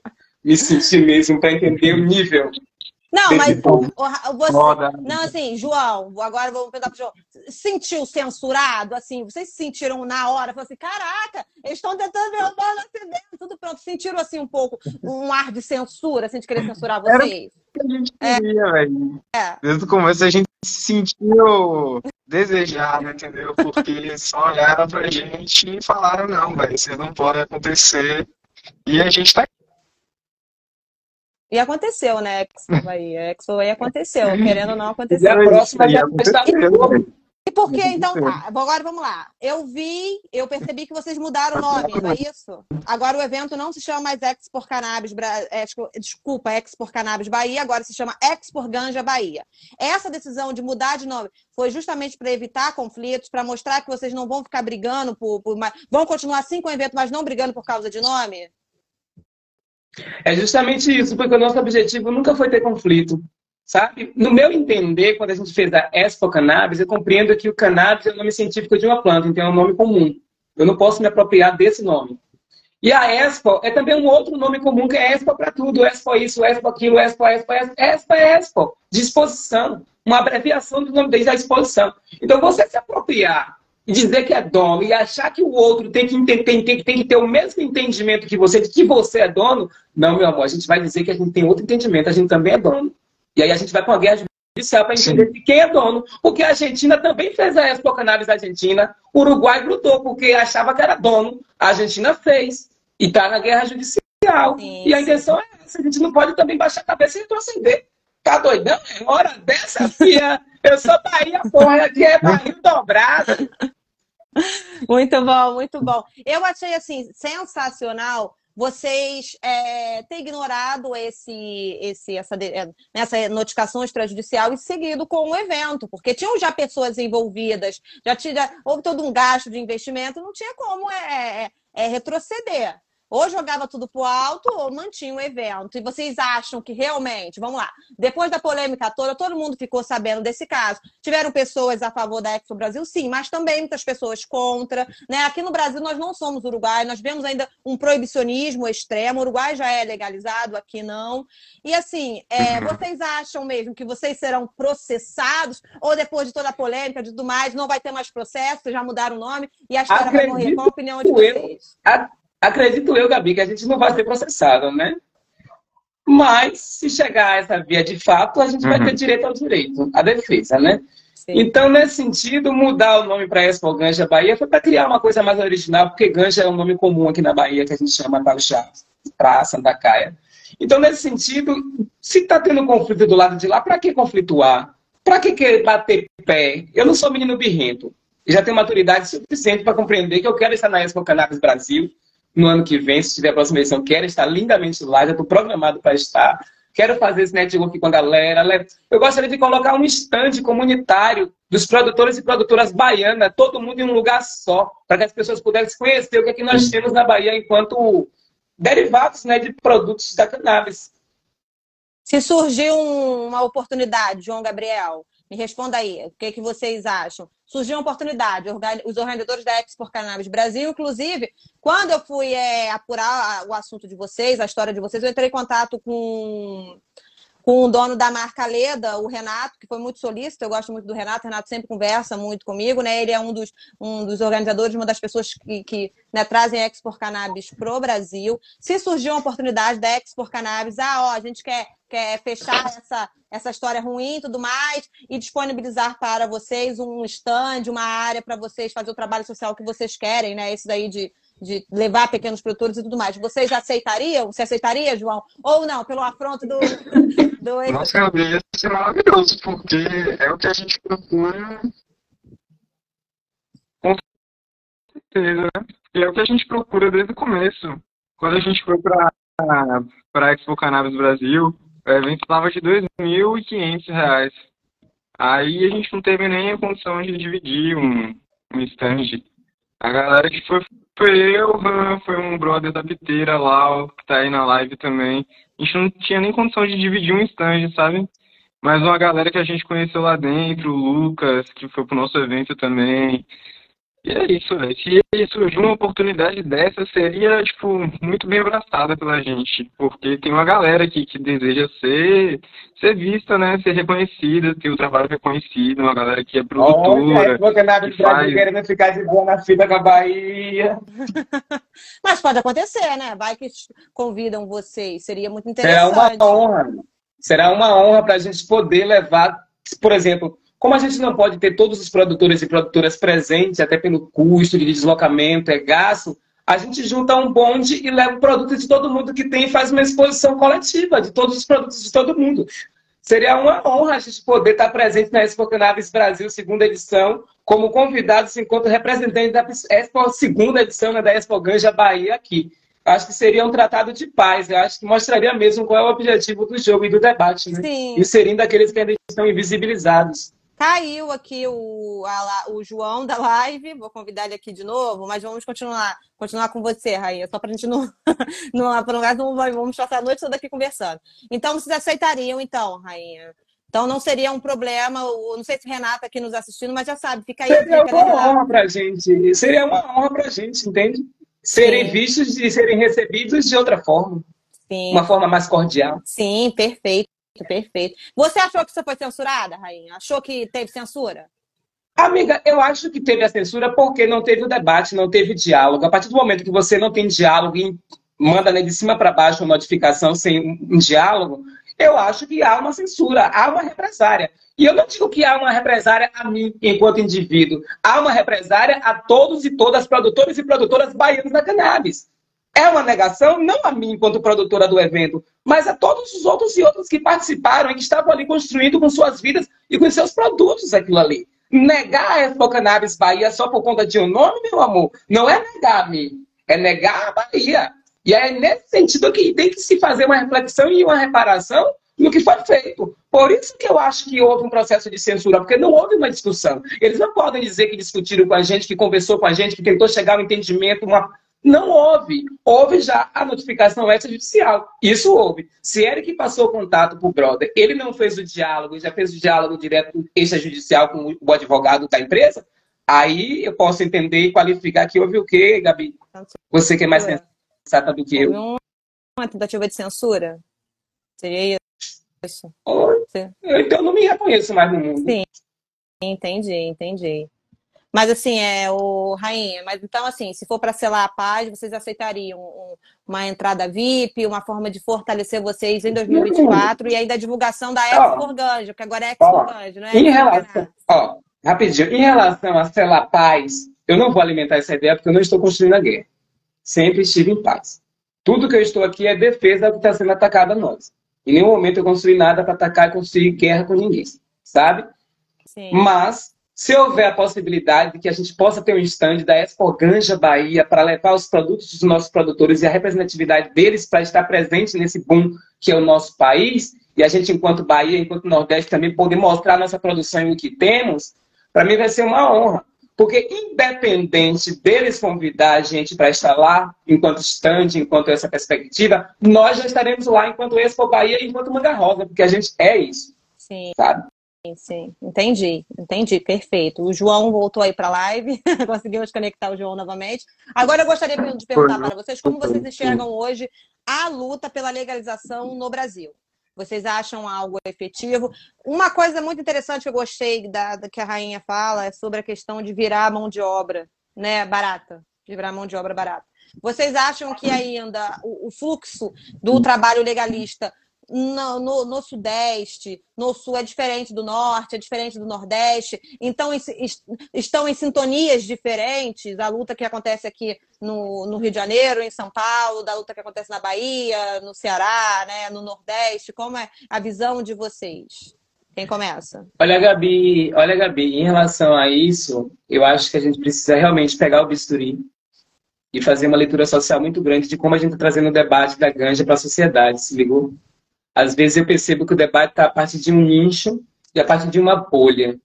Me senti mesmo para entender o nível não, mas você. Não, assim, João, agora vou perguntar pro João. Sentiu censurado? Assim, vocês se sentiram na hora? Falaram assim: caraca, eles estão tentando derrubar nosso evento, tudo pronto. Sentiram, assim, um pouco um ar de censura, assim, de querer censurar vocês? Era o que a gente queria, é. velho. É. Desde o começo a gente se sentiu desejado, entendeu? Porque só olharam pra gente e falaram: não, velho, isso não pode acontecer. E a gente tá e aconteceu, né? Expo Bahia. Expo Bahia aconteceu, querendo ou não, aconteceu. E a próxima já está e por que, então, tá, agora vamos lá. Eu vi, eu percebi que vocês mudaram o nome, não é isso? Agora o evento não se chama mais Expor Cannabis, é, desculpa, Expor Cannabis Bahia, agora se chama Expor Ganja Bahia. Essa decisão de mudar de nome foi justamente para evitar conflitos, para mostrar que vocês não vão ficar brigando por, por, vão continuar assim com o evento, mas não brigando por causa de nome? É justamente isso, porque o nosso objetivo nunca foi ter conflito. Sabe? No meu entender, quando a gente fez a Expo Cannabis, eu compreendo que o cannabis é o nome científico de uma planta, então é um nome comum. Eu não posso me apropriar desse nome. E a Expo é também um outro nome comum, que é Expo para tudo. Expo isso, Expo aquilo, Expo, Expo, Expo. Expo é Expo, de exposição. Uma abreviação do nome deles, a exposição. Então, você se apropriar e dizer que é dono e achar que o outro tem que, tem, tem, tem, tem que ter o mesmo entendimento que você, de que você é dono, não, meu amor, a gente vai dizer que a gente tem outro entendimento, a gente também é dono. E aí a gente vai com a guerra judicial para entender de quem é dono. Porque a Argentina também fez a Expo Cannabis Argentina, o Uruguai lutou porque achava que era dono, a Argentina fez. E está na guerra judicial. Sim, e a intenção é essa, a gente não pode também baixar a cabeça e retroceder. Tá doidão? É hora dessa, filha. Eu sou Bahia, porra, aqui é Bahia dobrado. Muito bom, muito bom. Eu achei assim sensacional vocês é, ter ignorado esse, esse, essa, é, essa notificação extrajudicial e seguido com o evento, porque tinham já pessoas envolvidas, já tinha, houve todo um gasto de investimento, não tinha como é, é, é retroceder ou jogava tudo pro alto ou mantinha o evento. E vocês acham que realmente, vamos lá, depois da polêmica toda, todo mundo ficou sabendo desse caso. Tiveram pessoas a favor da Expo Brasil, sim, mas também muitas pessoas contra. Né? Aqui no Brasil nós não somos Uruguai, nós vemos ainda um proibicionismo extremo. O Uruguai já é legalizado, aqui não. E assim, é, uhum. vocês acham mesmo que vocês serão processados? Ou depois de toda a polêmica, de tudo mais, não vai ter mais processo, já mudaram o nome e a história Acredito vai morrer? Qual a opinião de vocês? Eu, Acredito eu, Gabi, que a gente não vai ser processado, né? Mas, se chegar a essa via de fato, a gente uhum. vai ter direito ao direito, à defesa, né? Sim. Então, nesse sentido, mudar o nome para Expo Ganja Bahia foi para criar uma coisa mais original, porque Ganja é um nome comum aqui na Bahia, que a gente chama Baixá, para Santa Caia. Então, nesse sentido, se está tendo conflito do lado de lá, para que conflituar? Para que, que bater pé? Eu não sou menino birrento. Já tenho maturidade suficiente para compreender que eu quero estar na Expo Cannabis Brasil, no ano que vem, se tiver a próxima eleição, quero estar lindamente lá, já estou programado para estar. Quero fazer esse network com a galera. Eu gostaria de colocar um estande comunitário dos produtores e produtoras baianas, todo mundo em um lugar só, para que as pessoas pudessem conhecer o que, é que nós temos na Bahia enquanto derivados né, de produtos da cannabis. Se surgir uma oportunidade, João Gabriel, me responda aí, o que, que vocês acham? Surgiu uma oportunidade, os organizadores da Expo Cannabis Brasil, inclusive, quando eu fui é, apurar o assunto de vocês, a história de vocês, eu entrei em contato com com o dono da marca Leda, o Renato, que foi muito solícito, eu gosto muito do Renato, o Renato sempre conversa muito comigo, né? Ele é um dos, um dos organizadores, uma das pessoas que, que né, trazem a Export Cannabis pro Brasil. Se surgir uma oportunidade da Export Cannabis, ah, ó, a gente quer, quer fechar essa, essa história ruim e tudo mais, e disponibilizar para vocês um stand, uma área para vocês fazer o trabalho social que vocês querem, né? Esse daí de de levar pequenos produtores e tudo mais. Vocês aceitariam? Você aceitaria, João? Ou não, pelo afronto do. do... Nossa, ia ser maravilhoso, porque é o que a gente procura. Com certeza, né? E é o que a gente procura desde o começo. Quando a gente foi para a Expo Cannabis Brasil, o evento estava de R$ 2.500. Aí a gente não teve nem a condição de dividir um, um stand. A galera que foi foi eu, foi um brother da piteira lá, que tá aí na live também. A gente não tinha nem condição de dividir um stand, sabe? Mas uma galera que a gente conheceu lá dentro, o Lucas, que foi pro nosso evento também. E é isso, velho. Se surgir uma oportunidade dessa, seria, tipo, muito bem abraçada pela gente. Porque tem uma galera aqui que deseja ser, ser vista, né? Ser reconhecida, ter o trabalho reconhecido, uma galera que é produtora. Olha, é, nada de faz... querendo ficar de boa na fila com a Bahia. Mas pode acontecer, né? Vai que convidam vocês. Seria muito interessante. Será uma honra. Será uma honra para a gente poder levar, por exemplo, como a gente não pode ter todos os produtores e produtoras presentes, até pelo custo de deslocamento, é gasto, a gente junta um bonde e leva o produto de todo mundo que tem e faz uma exposição coletiva de todos os produtos de todo mundo. Seria uma honra a gente poder estar presente na Expo Cannabis Brasil, segunda edição, como convidados enquanto representante da Expo, segunda edição né, da Expo Ganja Bahia aqui. Acho que seria um tratado de paz. Eu acho que mostraria mesmo qual é o objetivo do jogo e do debate. Né? Sim. Seriam daqueles que ainda estão invisibilizados. Caiu aqui o, a, o João da live, vou convidar ele aqui de novo, mas vamos continuar, continuar com você, Rainha, só para a gente não, não prolongar, não vamos passar a noite toda aqui conversando. Então, vocês aceitariam, então, Rainha? Então, não seria um problema, não sei se Renata aqui nos assistindo, mas já sabe, fica aí. Seria uma honra para a gente, seria uma honra para a gente, entende? Serem Sim. vistos e serem recebidos de outra forma. Sim. Uma forma mais cordial. Sim, perfeito. Perfeito. Você achou que você foi censurada, Rainha? Achou que teve censura? Amiga, eu acho que teve a censura porque não teve o debate, não teve diálogo. A partir do momento que você não tem diálogo e manda né, de cima para baixo uma notificação sem um diálogo, eu acho que há uma censura, há uma represária. E eu não digo que há uma represária a mim, enquanto indivíduo. Há uma represária a todos e todas, produtores e produtoras baianos da cannabis. É uma negação, não a mim, enquanto produtora do evento, mas a todos os outros e outros que participaram e que estavam ali construindo com suas vidas e com seus produtos aquilo ali. Negar a Expo Cannabis Bahia só por conta de um nome, meu amor, não é negar a mim, é negar a Bahia. E é nesse sentido que tem que se fazer uma reflexão e uma reparação no que foi feito. Por isso que eu acho que houve um processo de censura, porque não houve uma discussão. Eles não podem dizer que discutiram com a gente, que conversou com a gente, que tentou chegar a um entendimento, uma não houve. Houve já a notificação extrajudicial. Isso houve. Se ele que passou o contato para o brother, ele não fez o diálogo, já fez o diálogo direto extrajudicial com o advogado da empresa, aí eu posso entender e qualificar que houve o quê, Gabi? Você que é mais sensata do que eu. Uma tentativa de censura? Seria isso? Então eu não me reconheço mais no mundo. Sim, entendi, entendi. Mas assim, é o rainha, mas então assim, se for para selar a paz, vocês aceitariam um, uma entrada VIP, uma forma de fortalecer vocês em 2024 e ainda a divulgação da Expo Organjo, que agora é Expo Organjo, não é? Em relação, ó, rapidinho, em relação a selar a paz, eu não vou alimentar essa ideia porque eu não estou construindo a guerra. Sempre estive em paz. Tudo que eu estou aqui é defesa do que está sendo atacado a nós. Em nenhum momento eu construí nada para atacar e construir guerra com ninguém, sabe? Sim. Mas se houver a possibilidade de que a gente possa ter um stand da Expo Ganja Bahia para levar os produtos dos nossos produtores e a representatividade deles para estar presente nesse boom que é o nosso país, e a gente, enquanto Bahia, enquanto Nordeste, também poder mostrar nossa produção e o que temos, para mim vai ser uma honra. Porque, independente deles convidar a gente para estar lá, enquanto stand, enquanto essa perspectiva, nós já estaremos lá enquanto Expo Bahia, enquanto Manga Rosa, porque a gente é isso. Sim. Sabe? Sim, entendi, entendi, perfeito. O João voltou aí para a live, conseguimos conectar o João novamente. Agora eu gostaria de perguntar para vocês como vocês enxergam hoje a luta pela legalização no Brasil. Vocês acham algo efetivo? Uma coisa muito interessante que eu gostei da, da que a rainha fala é sobre a questão de virar mão de obra, né, barata, de virar mão de obra barata. Vocês acham que ainda o, o fluxo do trabalho legalista no, no, no, Sudeste, no Sul é diferente do Norte, é diferente do Nordeste. Então, estão em sintonias diferentes. A luta que acontece aqui no, no, Rio de Janeiro, em São Paulo, da luta que acontece na Bahia, no Ceará, né, no Nordeste. Como é a visão de vocês? Quem começa? Olha, Gabi, olha, Gabi, em relação a isso, eu acho que a gente precisa realmente pegar o bisturi e fazer uma leitura social muito grande de como a gente está trazendo o debate da ganja para a sociedade, se ligou? Às vezes eu percebo que o debate está a partir de um nicho e a partir de uma bolha.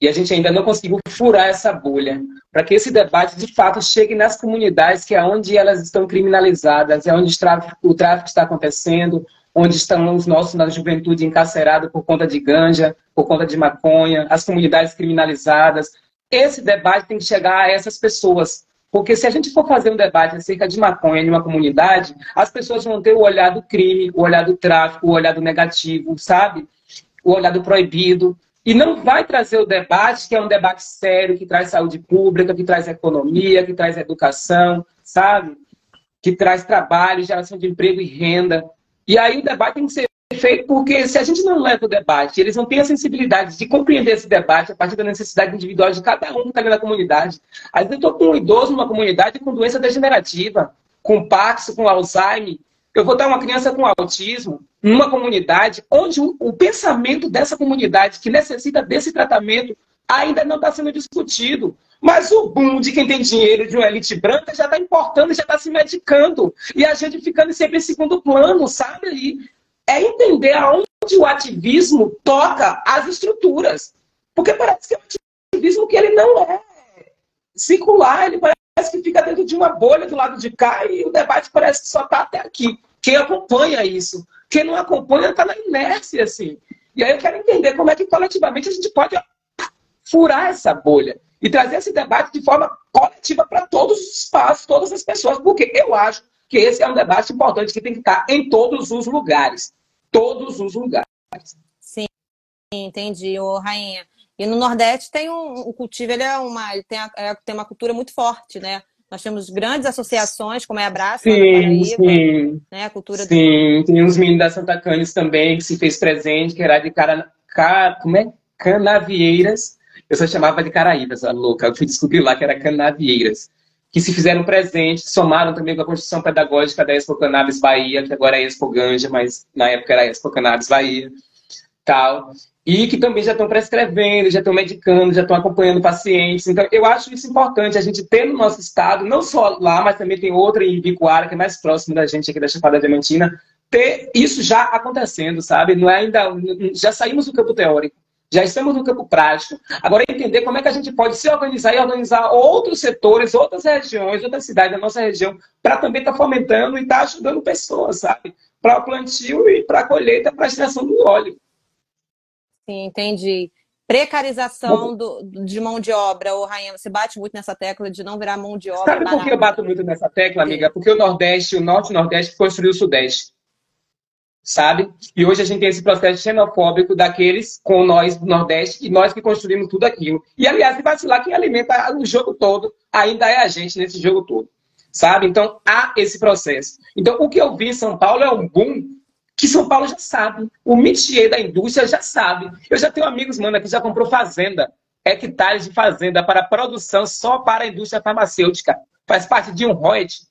E a gente ainda não conseguiu furar essa bolha, para que esse debate de fato chegue nas comunidades, que é onde elas estão criminalizadas, é onde o tráfico está acontecendo, onde estão os nossos na juventude encarcerados por conta de ganja, por conta de maconha, as comunidades criminalizadas. Esse debate tem que chegar a essas pessoas, porque se a gente for fazer um debate acerca de maconha em uma comunidade, as pessoas vão ter o olhar do crime, o olhar do tráfico, o olhar do negativo, sabe? O olhar do proibido. E não vai trazer o debate, que é um debate sério, que traz saúde pública, que traz economia, que traz educação, sabe? Que traz trabalho, geração de emprego e renda. E aí o debate tem que ser feito porque se a gente não leva o debate, eles não têm a sensibilidade de compreender esse debate a partir da necessidade individual de cada um que está na comunidade. Às vezes eu estou com um idoso numa comunidade com doença degenerativa, com Parkinson, com Alzheimer. Eu vou dar uma criança com autismo numa comunidade onde o, o pensamento dessa comunidade que necessita desse tratamento ainda não está sendo discutido. Mas o boom de quem tem dinheiro de uma elite branca já está importando, já está se medicando. E a gente ficando sempre em segundo plano, sabe? Ali é entender aonde o ativismo toca as estruturas. Porque parece que é um ativismo que ele não é circular, ele parece que fica dentro de uma bolha do lado de cá e o debate parece que só está até aqui. Quem acompanha isso? Quem não acompanha está na inércia, assim. E aí eu quero entender como é que coletivamente a gente pode furar essa bolha e trazer esse debate de forma coletiva para todos os espaços, todas as pessoas, porque eu acho que esse é um debate importante que tem que estar em todos os lugares todos os lugares. Sim, entendi, ô Rainha. E no Nordeste tem um, o cultivo, ele é uma, ele tem, a, é, tem uma cultura muito forte, né? Nós temos grandes associações, como é a Braça, sim, Paraíba, sim. Né? A cultura sim, do... tem uns meninos da Santa Canis também que se fez presente, que era de cara, cara como é? Canavieiras. Eu só chamava de Caraíbas, a louca. Eu fui descobrir lá que era Canavieiras que se fizeram presente, somaram também com a construção pedagógica da Expo Cannabis Bahia, que agora é Expo Ganja, mas na época era Expo Cannabis Bahia, tal. E que também já estão prescrevendo, já estão medicando, já estão acompanhando pacientes. Então, eu acho isso importante, a gente ter no nosso estado, não só lá, mas também tem outra em Bicuara, que é mais próximo da gente aqui da Chapada Diamantina, ter isso já acontecendo, sabe? Não é ainda. Já saímos do campo teórico já estamos no campo prático. Agora, entender como é que a gente pode se organizar e organizar outros setores, outras regiões, outras cidades da nossa região, para também estar tá fomentando e estar tá ajudando pessoas, sabe? Para o plantio e para a colheita, para a extração do óleo. Sim, entendi. Precarização do, de mão de obra, ô Rainha, você bate muito nessa tecla de não virar mão de obra. Sabe por que eu bato muito nessa tecla, amiga? Porque o Nordeste, o Norte e o Nordeste construiu o Sudeste sabe? E hoje a gente tem esse processo xenofóbico daqueles com nós do Nordeste e nós que construímos tudo aquilo. E, aliás, se vacilar, quem alimenta o jogo todo ainda é a gente nesse jogo todo, sabe? Então, há esse processo. Então, o que eu vi em São Paulo é um boom que São Paulo já sabe. O métier da indústria já sabe. Eu já tenho amigos, mano, que já comprou fazenda, hectares de fazenda para produção só para a indústria farmacêutica. Faz parte de um ROIT,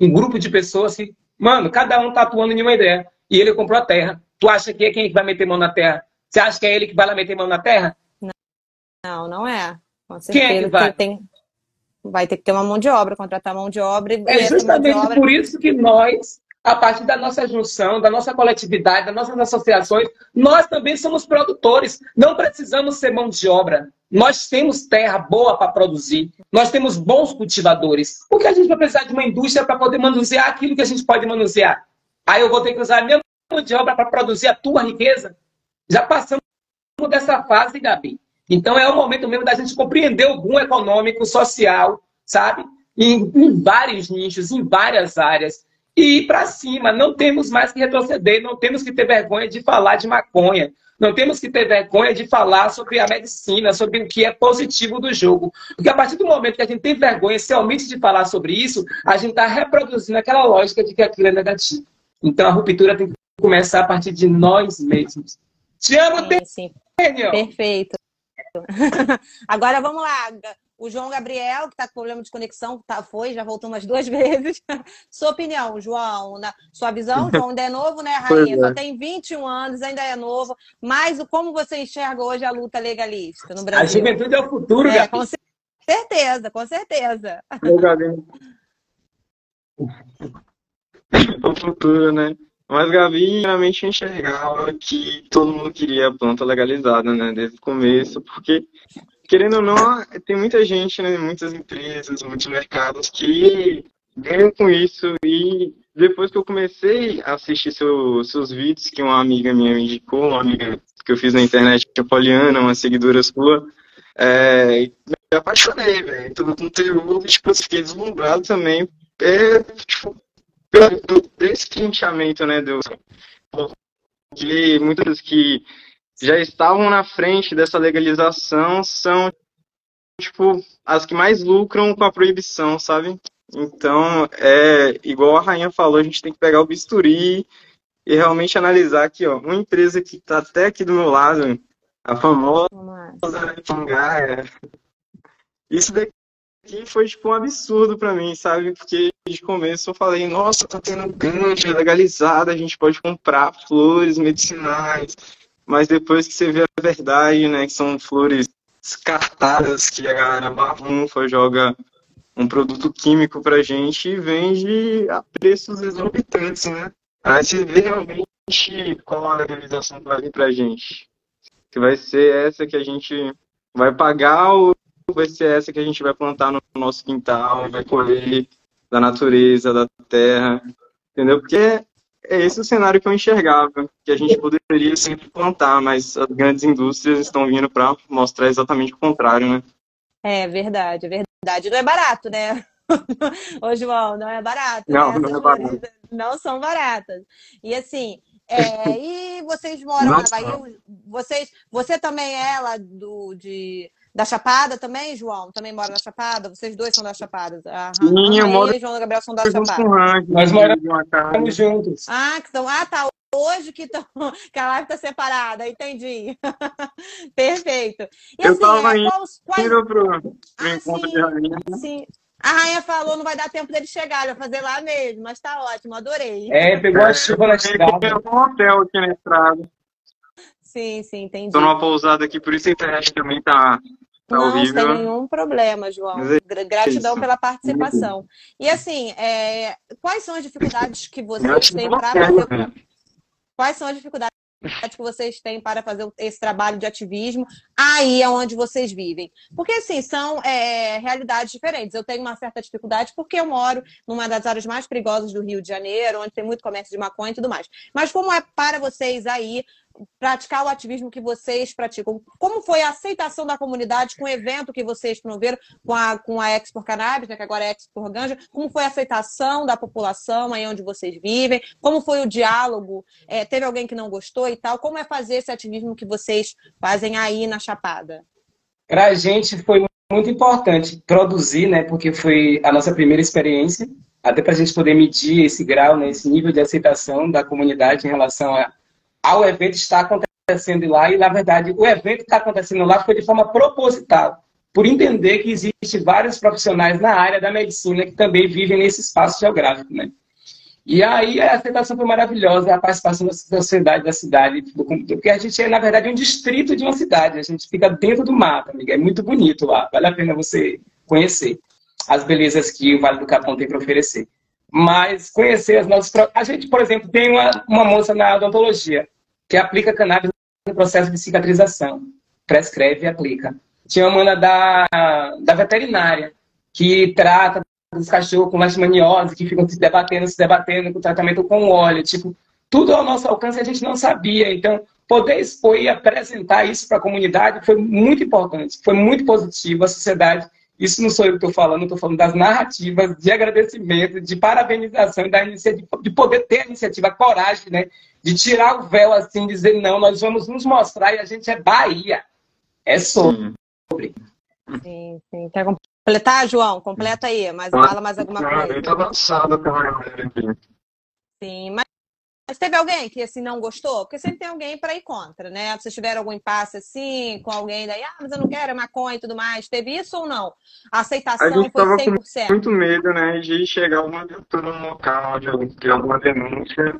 um grupo de pessoas que, mano, cada um tá atuando em uma ideia e ele comprou a terra. Tu acha que é quem vai meter mão na terra? Você acha que é ele que vai lá meter mão na terra? Não, não é. Com certeza. Quem é que vai? Tem, vai ter que ter uma mão de obra, contratar mão de obra. E é justamente obra... por isso que nós, a partir da nossa junção, da nossa coletividade, das nossas associações, nós também somos produtores. Não precisamos ser mão de obra. Nós temos terra boa para produzir. Nós temos bons cultivadores. Por que a gente vai precisar de uma indústria para poder manusear aquilo que a gente pode manusear? Aí eu vou ter que usar a minha mão de obra para produzir a tua riqueza. Já passamos dessa fase, Gabi. Então é o momento mesmo da gente compreender o boom econômico, social, sabe? Em, em vários nichos, em várias áreas. e ir para cima. Não temos mais que retroceder, não temos que ter vergonha de falar de maconha. Não temos que ter vergonha de falar sobre a medicina, sobre o que é positivo do jogo. Porque a partir do momento que a gente tem vergonha, se omite de falar sobre isso, a gente está reproduzindo aquela lógica de que aquilo é negativo. Então a ruptura tem que começar a partir de nós mesmos. Te amo, sim, sim. Perfeito. Agora vamos lá. O João Gabriel, que está com problema de conexão, tá, foi, já voltou umas duas vezes. sua opinião, João, na sua visão, João ainda é novo, né, Rainha? É. Só tem 21 anos, ainda é novo. Mas como você enxerga hoje a luta legalista no Brasil? A juventude é o futuro, é, Com certeza, com certeza. o futuro, né? Mas Gabi realmente enxergava que todo mundo queria a planta legalizada, né? Desde o começo, porque querendo ou não, tem muita gente, né, muitas empresas, muitos mercados que ganham com isso. E depois que eu comecei a assistir seu, seus vídeos, que uma amiga minha me indicou, uma amiga que eu fiz na internet, a Poliana, uma seguidora sua, é, me apaixonei, velho. Todo o conteúdo, tipo, eu fiquei deslumbrado também. É, tipo, pelo destrinchamento, né, do, de muitas que já estavam na frente dessa legalização são, tipo, as que mais lucram com a proibição, sabe? Então, é igual a Rainha falou, a gente tem que pegar o bisturi e realmente analisar aqui, ó, uma empresa que está até aqui do meu lado, a famosa Pangaia. Isso daqui foi tipo um absurdo para mim, sabe? Porque de começo eu falei, nossa, tá tendo ganja legalizada, a gente pode comprar flores medicinais, mas depois que você vê a verdade, né, que são flores descartadas, que a galera barrunfa, joga um produto químico pra gente e vende a preços exorbitantes, né? Aí você vê realmente qual a legalização que vai vir pra gente. Se vai ser essa que a gente vai pagar vai ser essa que a gente vai plantar no nosso quintal, vai colher da natureza, da terra, entendeu? Porque é esse o cenário que eu enxergava, que a gente poderia sempre plantar, mas as grandes indústrias estão vindo para mostrar exatamente o contrário, né? É verdade, é verdade. Não é barato, né? Ô, João, não é barato. Não, né? não é barato. Não são baratas. E assim, é, e vocês moram Nossa. na Bahia? Vocês, você também é lá do, de, da Chapada também, João? Também mora na Chapada? Vocês dois são da Chapada? A Sim, eu moro... e João e Gabriel são da Chapada. Nós moramos juntos. Ah, que são... ah, tá. Hoje que, tão... que a live está separada, entendi. Perfeito. E, eu estava assim, é, quais, quais... indo pro, pro ah, encontro sim, de rainha. Sim. A rainha falou, não vai dar tempo dele chegar, vai fazer lá mesmo, mas tá ótimo, adorei. É, pegou a chuva na estrada. Tem um hotel aqui na estrada. Sim, sim, entendi. Tô numa pousada aqui, por isso a internet também tá, Tá não, horrível. sem nenhum problema, João. É Gratidão isso. pela participação. E assim, é... quais são as dificuldades que vocês têm para fazer... Quais são as dificuldades que vocês têm para fazer esse trabalho de ativismo aí é onde vocês vivem? Porque, assim, são é, realidades diferentes. Eu tenho uma certa dificuldade porque eu moro numa das áreas mais perigosas do Rio de Janeiro, onde tem muito comércio de maconha e tudo mais. Mas como é para vocês aí praticar o ativismo que vocês praticam. Como foi a aceitação da comunidade com o evento que vocês promoveram com a, com a Expo Cannabis, né, que agora é Expo Ganja? Como foi a aceitação da população aí onde vocês vivem? Como foi o diálogo? É, teve alguém que não gostou e tal? Como é fazer esse ativismo que vocês fazem aí na Chapada? Para a gente foi muito importante produzir, né, porque foi a nossa primeira experiência, até para a gente poder medir esse grau, né, esse nível de aceitação da comunidade em relação a ao evento está acontecendo lá, e na verdade o evento que está acontecendo lá foi de forma proposital, por entender que existem vários profissionais na área da medicina que também vivem nesse espaço geográfico, né? E aí a aceitação foi maravilhosa, a participação da sociedade da cidade, porque a gente é, na verdade, um distrito de uma cidade, a gente fica dentro do mato, amiga, é muito bonito lá, vale a pena você conhecer as belezas que o Vale do Capão tem para oferecer. Mas conhecer as nossas... A gente, por exemplo, tem uma, uma moça na odontologia, que aplica cannabis no processo de cicatrização. Prescreve e aplica. Tinha uma mana da, da veterinária, que trata dos cachorros com leishmaniose, que ficam se debatendo, se debatendo com tratamento com óleo. Tipo, tudo ao nosso alcance a gente não sabia. Então, poder expor e apresentar isso para a comunidade foi muito importante, foi muito positivo. A sociedade Isso não sou eu que estou falando, estou falando das narrativas de agradecimento, de parabenização da iniciativa, de poder ter a iniciativa, a coragem, né? De tirar o véu assim, dizer, não, nós vamos nos mostrar e a gente é Bahia. É sobre. Sim, sim. Quer completar, João? Completa aí, mas fala mais alguma coisa. Muito avançado aqui. Sim, mas mas teve alguém que assim não gostou? Porque sempre tem alguém para ir contra, né? Vocês tiveram algum impasse assim com alguém daí, ah, mas eu não quero é maconha e tudo mais. Teve isso ou não? A aceitação a gente foi tava 100%. Com muito medo, né, de chegar alguma viatura no local, de, de alguma denúncia.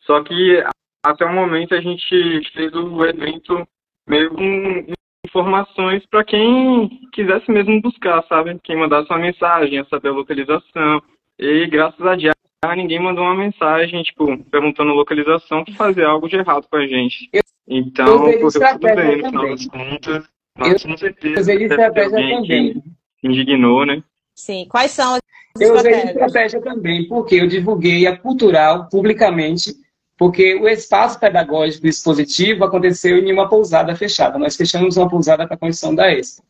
Só que até o momento a gente fez o evento meio com informações para quem quisesse mesmo buscar, sabe? Quem mandasse uma mensagem, saber a localização. E graças a Deus ninguém mandou uma mensagem, tipo, perguntando localização para fazer algo de errado com a gente. Então, eu correu tudo bem, no final das contas. Mas com certeza, Eu também. que indignou, né? Sim. Quais são as Eu usei estratégias? estratégia também, porque eu divulguei a cultural publicamente, porque o espaço pedagógico expositivo aconteceu em uma pousada fechada. Nós fechamos uma pousada para a construção da Expo.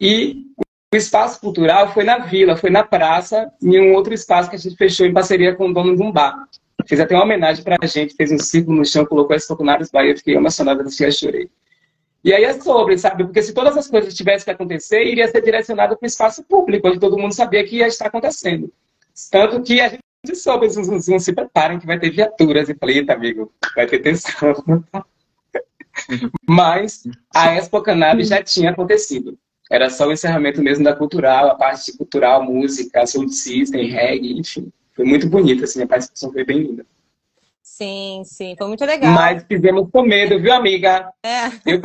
E o espaço cultural foi na vila, foi na praça, em um outro espaço que a gente fechou em parceria com o dono de um bar. Fez até uma homenagem para a gente, fez um círculo no chão, colocou as Focunários Bahia, eu fiquei emocionada, assim, eu chorei. E aí é sobre, sabe? Porque se todas as coisas tivessem que acontecer, iria ser direcionado para o espaço público, onde todo mundo sabia que ia estar acontecendo. Tanto que a gente soube, zum, zum, zum, se preparem que vai ter viaturas. E falei, eita, amigo, vai ter tensão. Mas a Expo Cannabis já tinha acontecido. Era só o encerramento mesmo da cultural, a parte cultural, música, sound system, reggae, enfim. Foi muito bonito, assim, a participação foi bem linda. Sim, sim. Foi muito legal. Mas fizemos com medo, viu, amiga? É. Eu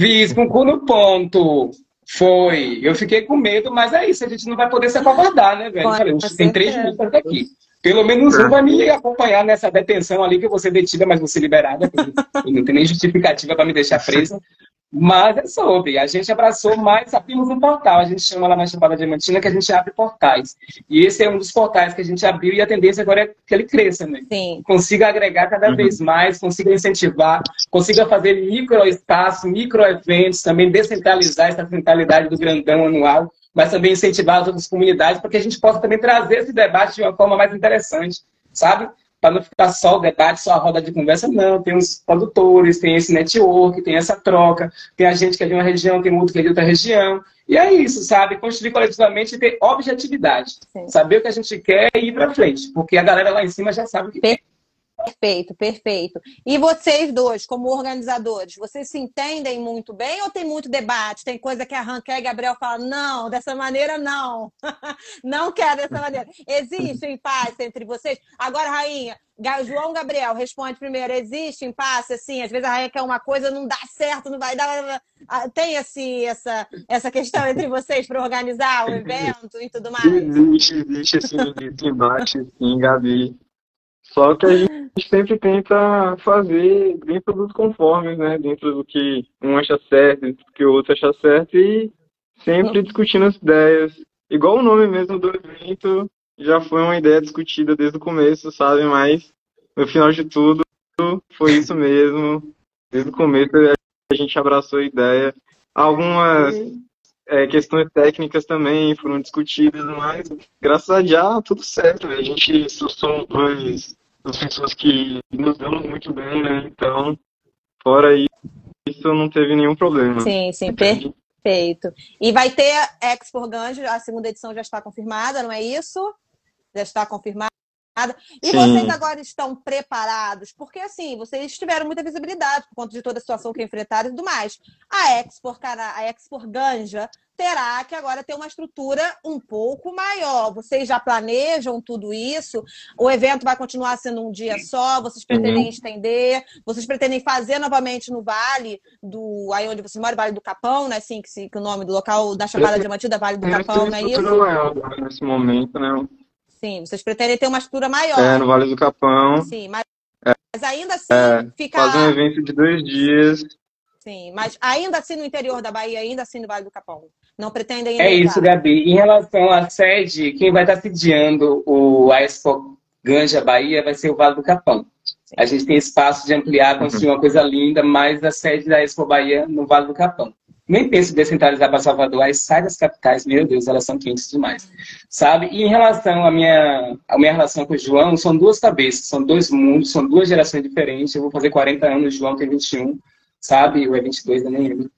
fiz com o cu no ponto. Foi. Eu fiquei com medo, mas é isso. A gente não vai poder se acovardar, né, velho? Eu falei, "Oxe, tem três minutos aqui. Pelo menos um vai me acompanhar nessa detenção ali, que eu vou ser detida, mas vou ser liberada. Não tem nem justificativa para me deixar presa. Mas é sobre. A gente abraçou mais, abrimos um portal. A gente chama lá na Chapada Diamantina que a gente abre portais. E esse é um dos portais que a gente abriu e a tendência agora é que ele cresça, né? Sim. consiga agregar cada Uhum. vez mais, consiga incentivar, consiga fazer micro espaços, micro eventos, também descentralizar essa centralidade do grandão anual, mas também incentivar as outras comunidades para que a gente possa também trazer esse debate de uma forma mais interessante, sabe? Para não ficar só o debate, só a roda de conversa, não. Tem os produtores, tem esse network, tem essa troca, tem a gente que é de uma região, tem outro que é de outra região. E é isso, sabe? Construir coletivamente e ter objetividade. Sim. Saber o que a gente quer e ir para frente. Porque a galera lá em cima já sabe o que quer. Perfeito, perfeito. E vocês dois, como organizadores, vocês se entendem muito bem ou tem muito debate? Tem coisa que arranca e Gabriel fala, não, dessa maneira não. não quero dessa maneira. Existe impasse entre vocês? Agora, Rainha, João Gabriel, responde primeiro. Existe impasse, assim? Às vezes a Rainha quer uma coisa, não dá certo, não vai dar. Ah, Tem, assim, essa, essa questão entre vocês para organizar o evento e tudo mais? Existe, existe esse embate, sim, Gabi. Só que a gente sempre tenta fazer dentro dos conformes, né? Dentro do que um acha certo, do que o outro acha certo e sempre discutindo as ideias. Igual o nome mesmo do evento já foi uma ideia discutida desde o começo, sabe? Mas no final de tudo foi isso mesmo. Desde o começo a gente abraçou a ideia. Algumas é, questões técnicas também foram discutidas, mas graças a Deus tudo certo. A gente somos dois, duas pessoas que nos damos muito bem, né? Então, fora isso, não teve nenhum problema. Sim, sim, perfeito. E vai ter a Expo Ganjo, a segunda edição já está confirmada, não é isso? Já está confirmada. E Sim. vocês agora estão preparados? Porque, assim, vocês tiveram muita visibilidade por conta de toda a situação que enfrentaram e tudo mais. A Expo, Cana- a Expo Ganja terá que agora ter uma estrutura um pouco maior. Vocês já planejam tudo isso? O evento vai continuar sendo um dia só? Vocês pretendem estender? Vocês pretendem fazer novamente no Vale do aí onde vocês moram, Vale do Capão, né? Assim que, que o nome do local da Chapada Diamantina, Vale do Capão, não é isso? estrutura maior agora nesse momento, né? Sim, vocês pretendem ter uma estrutura maior. É, no Vale do Capão. Sim, mas, mas ainda assim É, fica. Fazer um evento de dois dias. Sim, mas ainda assim no interior da Bahia, ainda assim no Vale do Capão. Não pretendem É isso. Gabi. Em relação à sede, quem vai estar sediando o, a Expo Ganja Bahia vai ser o Vale do Capão. A gente tem espaço de ampliar, construir uma coisa linda, mas a sede da Expo Bahia no Vale do Capão. nem penso em descentralizar para Salvador. Aí sai das capitais, meu Deus, elas são quentes demais. Sabe? E em relação à minha, à minha relação com o João, são duas cabeças, são dois mundos, são duas gerações diferentes. Eu vou fazer 40 anos, o João tem 21, sabe? O é 22, eu nem lembro.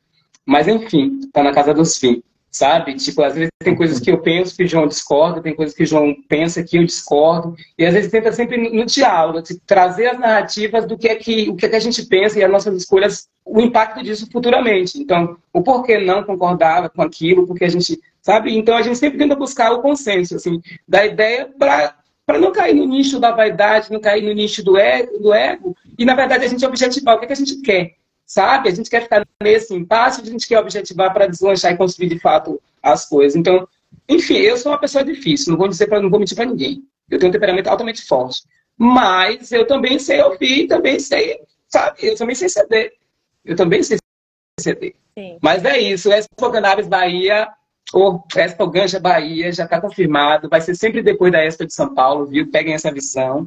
Mas enfim, tá na casa dos fins sabe? Tipo, às vezes tem coisas que eu penso que o João discorda, tem coisas que o João pensa que eu discordo, e às vezes tenta sempre no diálogo, tipo, trazer as narrativas do que é que, o que é que a gente pensa e as nossas escolhas, o impacto disso futuramente. Então, o porquê não concordava com aquilo, porque a gente, sabe? Então, a gente sempre tenta buscar o consenso, assim, da ideia para para não cair no nicho da vaidade, não cair no nicho do ego, do ego e, na verdade, a gente objetivar o que, é que a gente quer sabe? A gente quer ficar nesse impasse, a gente quer objetivar para deslanchar e construir de fato as coisas. Então, enfim, eu sou uma pessoa difícil, não vou dizer para não vou mentir para ninguém. Eu tenho um temperamento altamente forte, mas eu também sei ouvir, também sei, sabe? Eu também sei ceder. Eu também sei ceder. Sim. Mas é isso, Expo Cannabis Bahia ou Expo Ganja Bahia já está confirmado, vai ser sempre depois da Expo de São Paulo, viu? Peguem essa visão.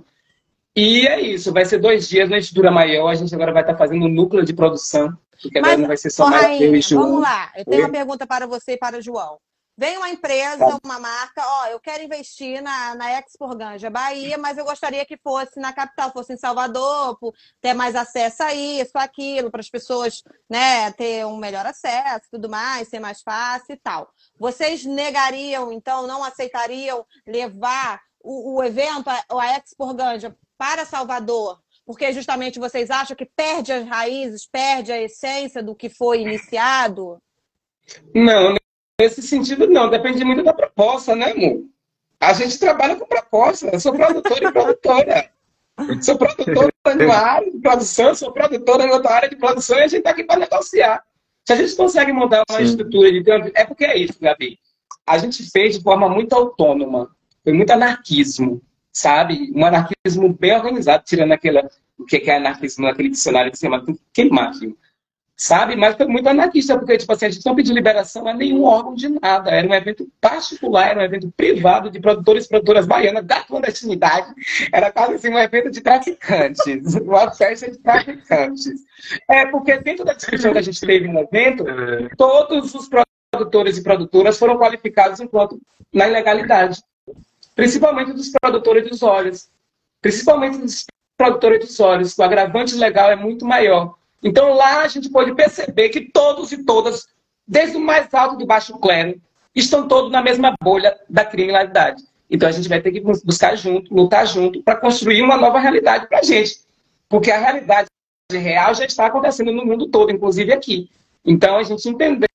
E é isso, vai ser dois dias na estrutura maior. A gente agora vai estar fazendo um núcleo de produção, porque Mas, agora não vai ser só mais eu e João. Vamos lá, eu tenho Oi? uma pergunta para você e para o João. Vem uma empresa, tá. uma marca, ó, eu quero investir na, na Expo Ganja Bahia, mas eu gostaria que fosse na capital, fosse em Salvador, ter mais acesso a isso, aquilo, para as pessoas né, ter um melhor acesso, tudo mais, ser mais fácil e tal. Vocês negariam, então, não aceitariam levar o, o evento, a, a Expo Ganja, para Salvador, porque justamente vocês acham que perde as raízes, perde a essência do que foi iniciado? Não, nesse sentido não. Depende muito da proposta, né, amor? A gente trabalha com proposta. Eu sou produtora e produtora. Sou produtora numa área de produção, sou produtora em outra área de produção e a gente está aqui para negociar. Se a gente consegue montar uma Sim. estrutura de É porque é isso, Gabi. A gente fez de forma muito autônoma. Foi muito anarquismo sabe? Um anarquismo bem organizado, tirando aquela, o que é anarquismo naquele dicionário que se chama queimar. Sabe? Mas foi muito anarquista, porque tipo assim, a gente não pediu liberação a nenhum órgão de nada. Era um evento particular, era um evento privado de produtores e produtoras baianas da clandestinidade. Era quase assim um evento de traficantes, uma festa de traficantes. É porque dentro da discussão que a gente teve no evento, todos os produtores e produtoras foram qualificados enquanto na ilegalidade principalmente dos produtores dos óleos. Principalmente dos produtores dos óleos, o agravante legal é muito maior. Então lá a gente pode perceber que todos e todas, desde o mais alto do baixo clero, estão todos na mesma bolha da criminalidade. Então a gente vai ter que buscar junto, lutar junto, para construir uma nova realidade para a gente. Porque a realidade real já está acontecendo no mundo todo, inclusive aqui. Então a gente entender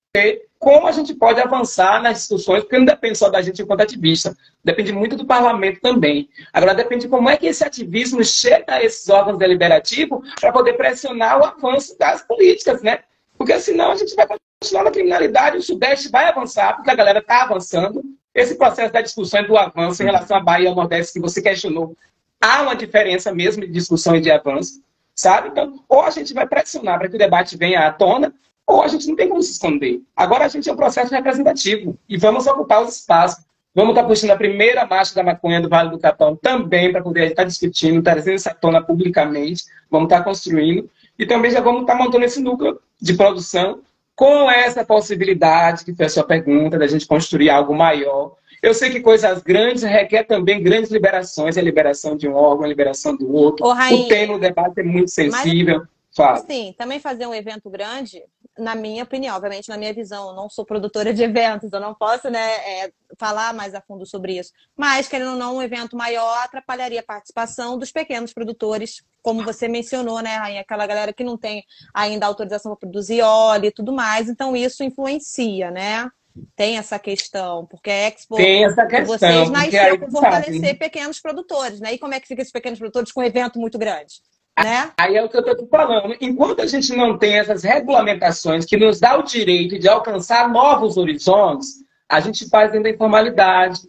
como a gente pode avançar nas discussões, porque não depende só da gente enquanto ativista, depende muito do parlamento também. Agora depende de como é que esse ativismo chega a esses órgãos deliberativos para poder pressionar o avanço das políticas, né? Porque senão a gente vai continuar na criminalidade, o Sudeste vai avançar, porque a galera está avançando. Esse processo da discussão e do avanço em relação à Bahia e ao Nordeste que você questionou, há uma diferença mesmo de discussão e de avanço, sabe? Então, ou a gente vai pressionar para que o debate venha à tona, ou a gente não tem como se esconder. Agora a gente é um processo representativo e vamos ocupar os espaços. Vamos estar puxando a primeira marcha da maconha do Vale do Capão também para poder estar discutindo, trazendo essa tona publicamente. Vamos estar construindo e também já vamos estar montando esse núcleo de produção com essa possibilidade, que foi a sua pergunta, da gente construir algo maior. Eu sei que coisas grandes requer também grandes liberações, a liberação de um órgão, a liberação do outro. Ô, o tema, o debate é muito sensível. Mas... Fala. Sim, também fazer um evento grande, na minha opinião, obviamente na minha visão, eu não sou produtora de eventos, eu não posso né, é, falar mais a fundo sobre isso. Mas, querendo ou não, um evento maior atrapalharia a participação dos pequenos produtores, como você mencionou, né, Rainha? Aquela galera que não tem ainda autorização para produzir óleo e tudo mais, então isso influencia, né? Tem essa questão, porque a Expo Tem essa questão, vocês nasceu para fortalecer sabe. pequenos produtores, né? E como é que fica esses pequenos produtores com um evento muito grande? Né? Aí é o que eu estou falando. Enquanto a gente não tem essas regulamentações que nos dá o direito de alcançar novos horizontes, a gente faz dentro da informalidade,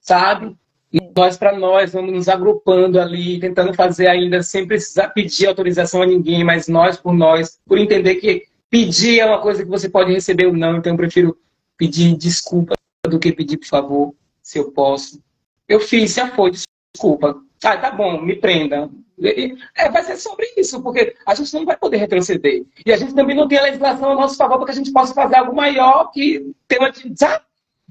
sabe? Nós para nós, vamos nos agrupando ali, tentando fazer ainda sem precisar pedir autorização a ninguém, mas nós por nós, por entender que pedir é uma coisa que você pode receber ou não, então eu prefiro pedir desculpa do que pedir por favor, se eu posso. Eu fiz, já foi, desculpa. Ah, tá bom, me prenda. É, vai ser sobre isso, porque a gente não vai poder retroceder. E a gente também não tem a legislação a nosso favor para que a gente possa fazer algo maior que ter uma. Sabe?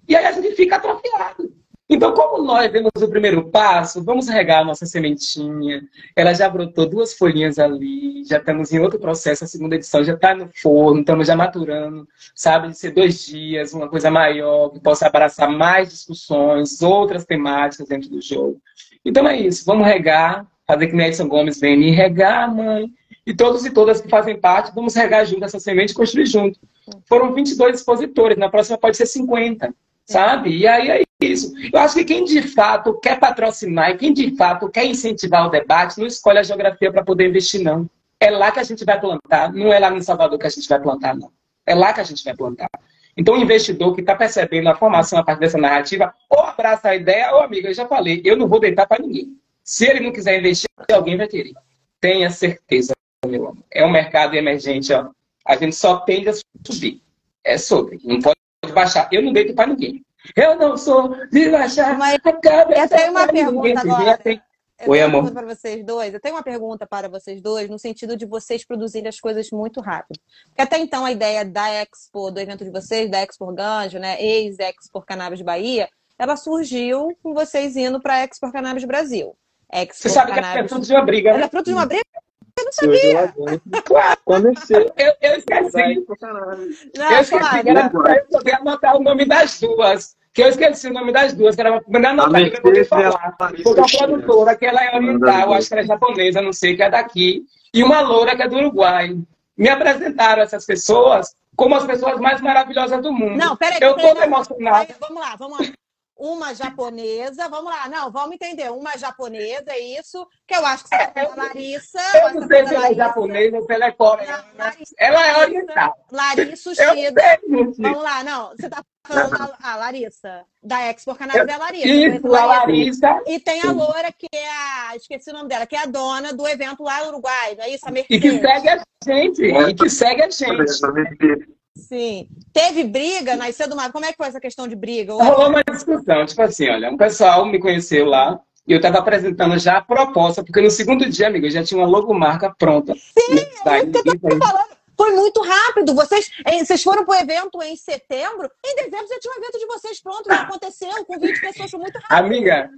E aí a gente fica atrofiado. Então, como nós demos o primeiro passo, vamos regar a nossa sementinha. Ela já brotou duas folhinhas ali, já estamos em outro processo, a segunda edição já está no forno, estamos já maturando, sabe? De ser dois dias, uma coisa maior, que possa abraçar mais discussões, outras temáticas dentro do jogo. Então é isso, vamos regar, fazer que Edson Gomes vem e regar, mãe. E todos e todas que fazem parte, vamos regar junto essa semente e construir junto. Foram 22 expositores, na próxima pode ser 50 sabe? E aí é isso. Eu acho que quem de fato quer patrocinar e quem de fato quer incentivar o debate, não escolhe a geografia para poder investir, não. É lá que a gente vai plantar, não é lá no Salvador que a gente vai plantar, não. É lá que a gente vai plantar. Então, o investidor que está percebendo a formação a partir dessa narrativa, ou abraça a ideia, ou, amiga, eu já falei, eu não vou deitar para ninguém. Se ele não quiser investir, alguém vai querer. Tenha certeza, meu amor. É um mercado emergente, ó. A gente só tende a subir. É sobre. Não pode baixar. Eu não deito para ninguém. Eu não sou de baixar Mas a cabeça. Eu tenho uma pergunta agora. Tem... Eu Oi, amor. para vocês dois. Eu tenho uma pergunta para vocês dois, no sentido de vocês produzirem as coisas muito rápido. Porque até então a ideia da Expo, do evento de vocês, da Expo Ganjo, né, ex-Expo Cannabis Bahia, ela surgiu com vocês indo para a Expo Cannabis Brasil. Expo Você sabe que é Cannabis... fruto de uma briga, Ela né? é fruto de uma briga? Eu não sabia. Claro, Comecei. eu, eu esqueci. Não, Eu esqueci claro. era pra eu poder anotar o nome das duas. Que eu esqueci o nome das duas, que era pra poder anotar, que eu poder Mercedes e a falar. Porque a produtora, que ela é oriental, acho que ela é japonesa, não sei, que é daqui, e uma loura que é do Uruguai. Me apresentaram essas pessoas como as pessoas mais maravilhosas do mundo. Não, peraí. eu tô. Aí, Vamos lá, vamos lá. Uma japonesa, vamos lá, não, vamos entender. Uma japonesa, é isso, que eu acho que você tá falando da Larissa. eu não sei se tá ela é japonesa ou se ela é coreana. Larissa, Ela é oriental. Larissa Ushida. Vamos lá, não, você tá falando da a Larissa, da Expo Cannabis é a Larissa. Isso, a Larissa. E tem a Loura, que é a. Esqueci o nome dela, que é a dona do evento lá no Uruguai, não é isso? A E que segue a gente. E que segue a gente. Sim. Teve briga, nasceu do mar. Como é que foi essa questão de briga? Ou- Rolou uma discussão, tipo assim, olha, um pessoal me conheceu lá e eu estava apresentando já a proposta, porque no segundo dia, amigo, eu já tinha uma logomarca pronta. Sim, é isso que eu tô falando. Foi muito rápido. Vocês, vocês foram pro evento em setembro, em dezembro já tinha um evento de vocês pronto, já aconteceu, com 20 pessoas, foi muito rápido. Amiga,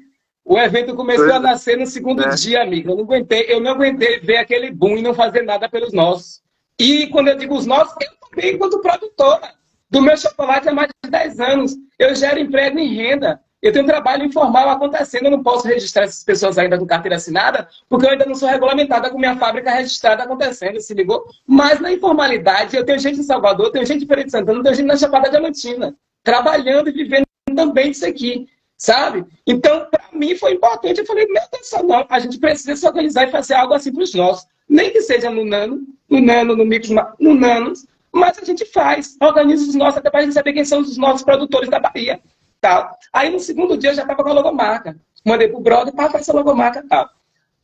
o evento começou a nascer no segundo É. dia, amiga. Eu não aguentei, eu não aguentei ver aquele boom e não fazer nada pelos nossos. E quando eu digo os nossos, eu também, enquanto produtora do meu chocolate há mais de 10 anos. Eu gero emprego em renda. Eu tenho um trabalho informal acontecendo. Eu não posso registrar essas pessoas ainda com carteira assinada, porque eu ainda não sou regulamentada com minha fábrica registrada acontecendo, se ligou? Mas na informalidade, eu tenho gente em Salvador, tenho gente em Feira de Santana, tenho gente na Chapada Diamantina, trabalhando e vivendo também disso aqui, sabe? Então, para mim foi importante. Eu falei, meu Deus do não, a gente precisa se organizar e fazer algo assim para os nossos. Nem que seja no nano, no nano, no micro, no nanos, mas a gente faz, organiza os nossos, até para a gente saber quem são os nossos produtores da Bahia. Tal. Aí no segundo dia eu já estava com a logomarca. Mandei pro brother para fazer essa logomarca tal.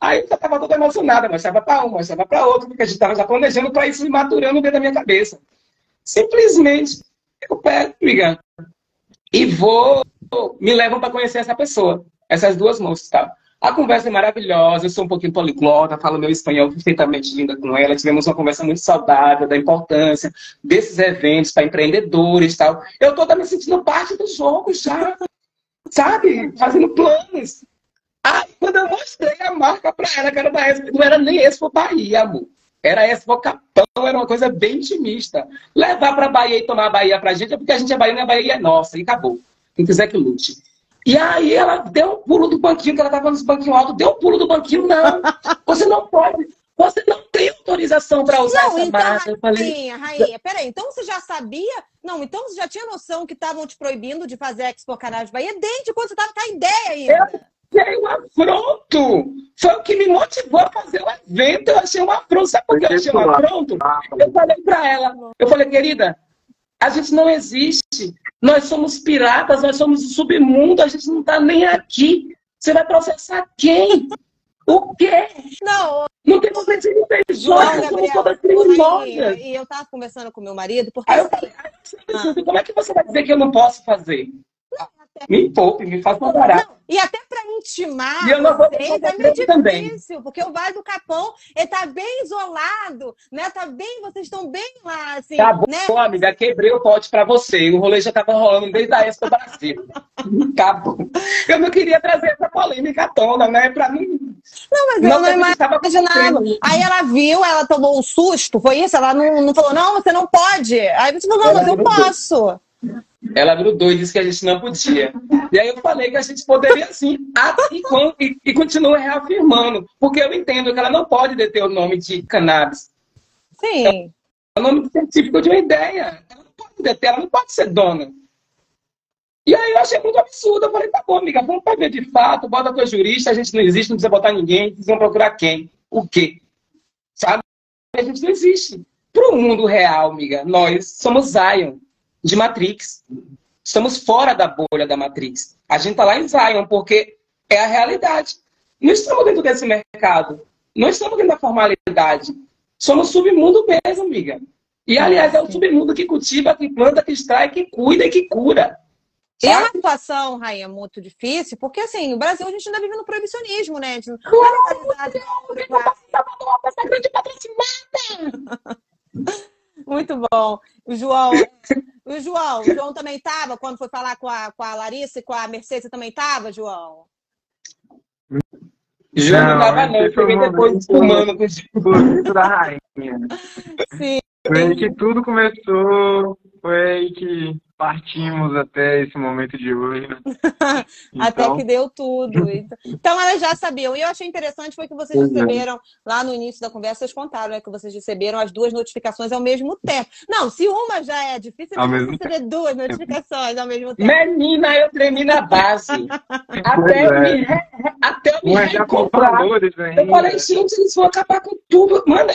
Aí eu estava toda emocionada, mostrava para um, mostrava para outro, porque a gente estava já planejando para isso e maturando dentro da minha cabeça. Simplesmente eu pego, amiga, e vou, me levam para conhecer essa pessoa, essas duas moças, tá? A conversa é maravilhosa, eu sou um pouquinho poliglota, falo meu espanhol perfeitamente linda com ela. Tivemos uma conversa muito saudável da importância desses eventos para empreendedores e tal. Eu estou me sentindo parte do jogo já, sabe? Fazendo planos. Aí, quando eu mostrei a marca para ela, que era da Expo, não era nem Expo Bahia, amor. Era Expo Capão, era uma coisa bem intimista. Levar para Bahia e tomar a Bahia para a gente é porque a gente é baiana e a Bahia é nossa, e acabou. Quem quiser que lute. E aí ela deu um pulo do banquinho, que ela estava nos banquinhos altos, deu um pulo do banquinho, não. Você não pode, você não tem autorização para usar Não, essa então, marca. Eu falei, rainha, rainha, peraí, então você já sabia? Não, então você já tinha noção que estavam te proibindo de fazer Expo Canais Bahia desde quando você estava com a ideia ainda. achei um afronto. Foi o que me motivou a fazer o evento. Eu achei um afronto. Sabe por que eu achei um afronto? Eu falei para ela, eu falei, querida, a gente não existe. Nós somos piratas, nós somos o submundo, a gente não está nem aqui. Você vai processar quem? O quê? Não, Não tem não, pessoas, somos todas criminosas. e eu tava conversando com meu marido, porque Aí eu assim, falei, "Ah, como é que você vai dizer que eu não posso fazer? Me poupe, me faça parar. Não, e até para intimar E eu não vou vocês é meio isso também. difícil, porque o Vale do Capão ele tá bem isolado, né? Tá bem, vocês estão bem lá, assim, Tá bom, né? amiga, quebrei o pote pra você. O rolê já tava rolando desde a Expo Brasil. Acabou. Eu não queria trazer essa polêmica à tona, né? Pra mim. Não, mas Não, eu não estava imaginava. Aí ela viu, ela tomou um susto, foi isso? Ela não, não falou, não, você não pode. Aí você falou, não, mas eu posso. Ela doida e disse que a gente não podia. E aí eu falei que a gente poderia sim, e, e, continuo reafirmando. Porque eu entendo que ela não pode deter o nome de cannabis. Sim. É o nome científico de uma ideia. Ela não pode deter, ela não pode ser dona. E aí eu achei muito absurdo. Eu falei, tá bom, amiga, vamos pra ver de fato, bota tua jurista, a gente não existe, não precisa botar ninguém, vocês vão procurar quem? O quê? Sabe? A gente não existe. Pro mundo real, amiga, nós somos Zion, de Matrix. Estamos fora da bolha da Matrix. A gente tá lá em Zion, porque é a realidade. Não estamos dentro desse mercado. Não estamos dentro da formalidade. Somos submundo mesmo, amiga. E, aliás, é o submundo que cultiva, que planta, que extrai, que cuida e que cura. É uma situação, Rainha, muito difícil, porque assim, no Brasil a gente ainda vive no proibicionismo, né? A gente não Claro, tem essa grande patrocinada. Muito bom. O João, o João, o João também estava quando foi falar com a, com a Larissa e com a Mercedes, você também estava, João? João não Não, tava, não. Eu um depois espumando com o da rainha. Sim. Foi aí que tudo começou, foi aí que partimos até esse momento de hoje. né? Até Então, que deu tudo. Então, então elas já sabiam. E eu achei interessante foi que vocês Pois é. receberam, lá no início da conversa, vocês contaram né, que vocês receberam as duas notificações ao mesmo tempo. Não, se uma já é difícil, Ao você mesmo receber duas notificações ao mesmo tempo. Menina, eu tremi na base. Até, Pois é. me, re- até eu me um já. Eu falei, gente, eles vão acabar com tudo. Mano,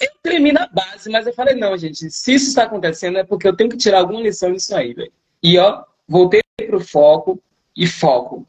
eu, tremi na base, mas eu falei, não, gente, se isso está acontecendo é porque eu tenho que tirar alguma lição disso aí, velho. E ó, voltei pro foco e foco.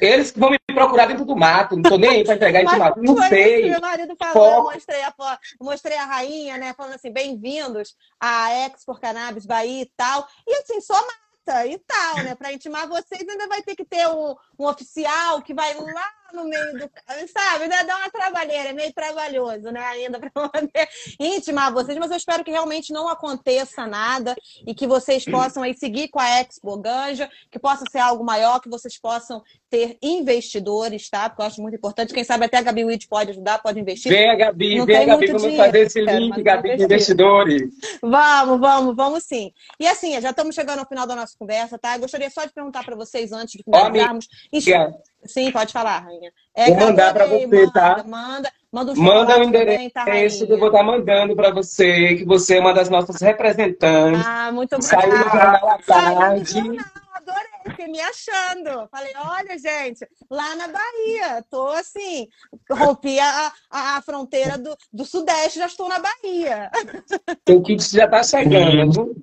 Eles que vão me procurar dentro do mato, não tô nem aí pra entregar esse mato. Não sei. meu marido falou, eu mostrei a, mostrei a rainha, né? Falando assim, bem-vindos à Expo Cannabis Bahia e tal. E assim, só mata e tal, né? Para intimar vocês, ainda vai ter que ter um, um oficial que vai lá no meio do. Sabe? Ainda dá uma trabalheira, é meio trabalhoso, né? Ainda para poder intimar vocês, mas eu espero que realmente não aconteça nada e que vocês possam aí seguir com a Expo Ganja, que possa ser algo maior, que vocês possam ter investidores, tá? Porque eu acho muito importante. Quem sabe até a Gabi Witt pode ajudar, pode investir. Vem, Gabi, Não vem, Gabi, vamos dinheiro, fazer esse link, Gabi, de investidores. Vamos, vamos, vamos sim. E assim, já estamos chegando ao final da nossa conversa, tá? Eu gostaria só de perguntar para vocês antes de finalizarmos. Amiga, Sim, pode falar, rainha. É, Vou mandar pra adorei, você, manda, tá? Manda, manda um Manda o chocolate também, tá, endereço que eu vou estar mandando para você, que você é uma das nossas representantes. Ah, muito Saiu no obrigada. jornal à Saiu no tarde. jornal, adorei, fiquei me achando. Falei, olha, gente, lá na Bahia, tô assim, rompi a, a, a fronteira do, do Sudeste, já estou na Bahia. O kit já tá chegando.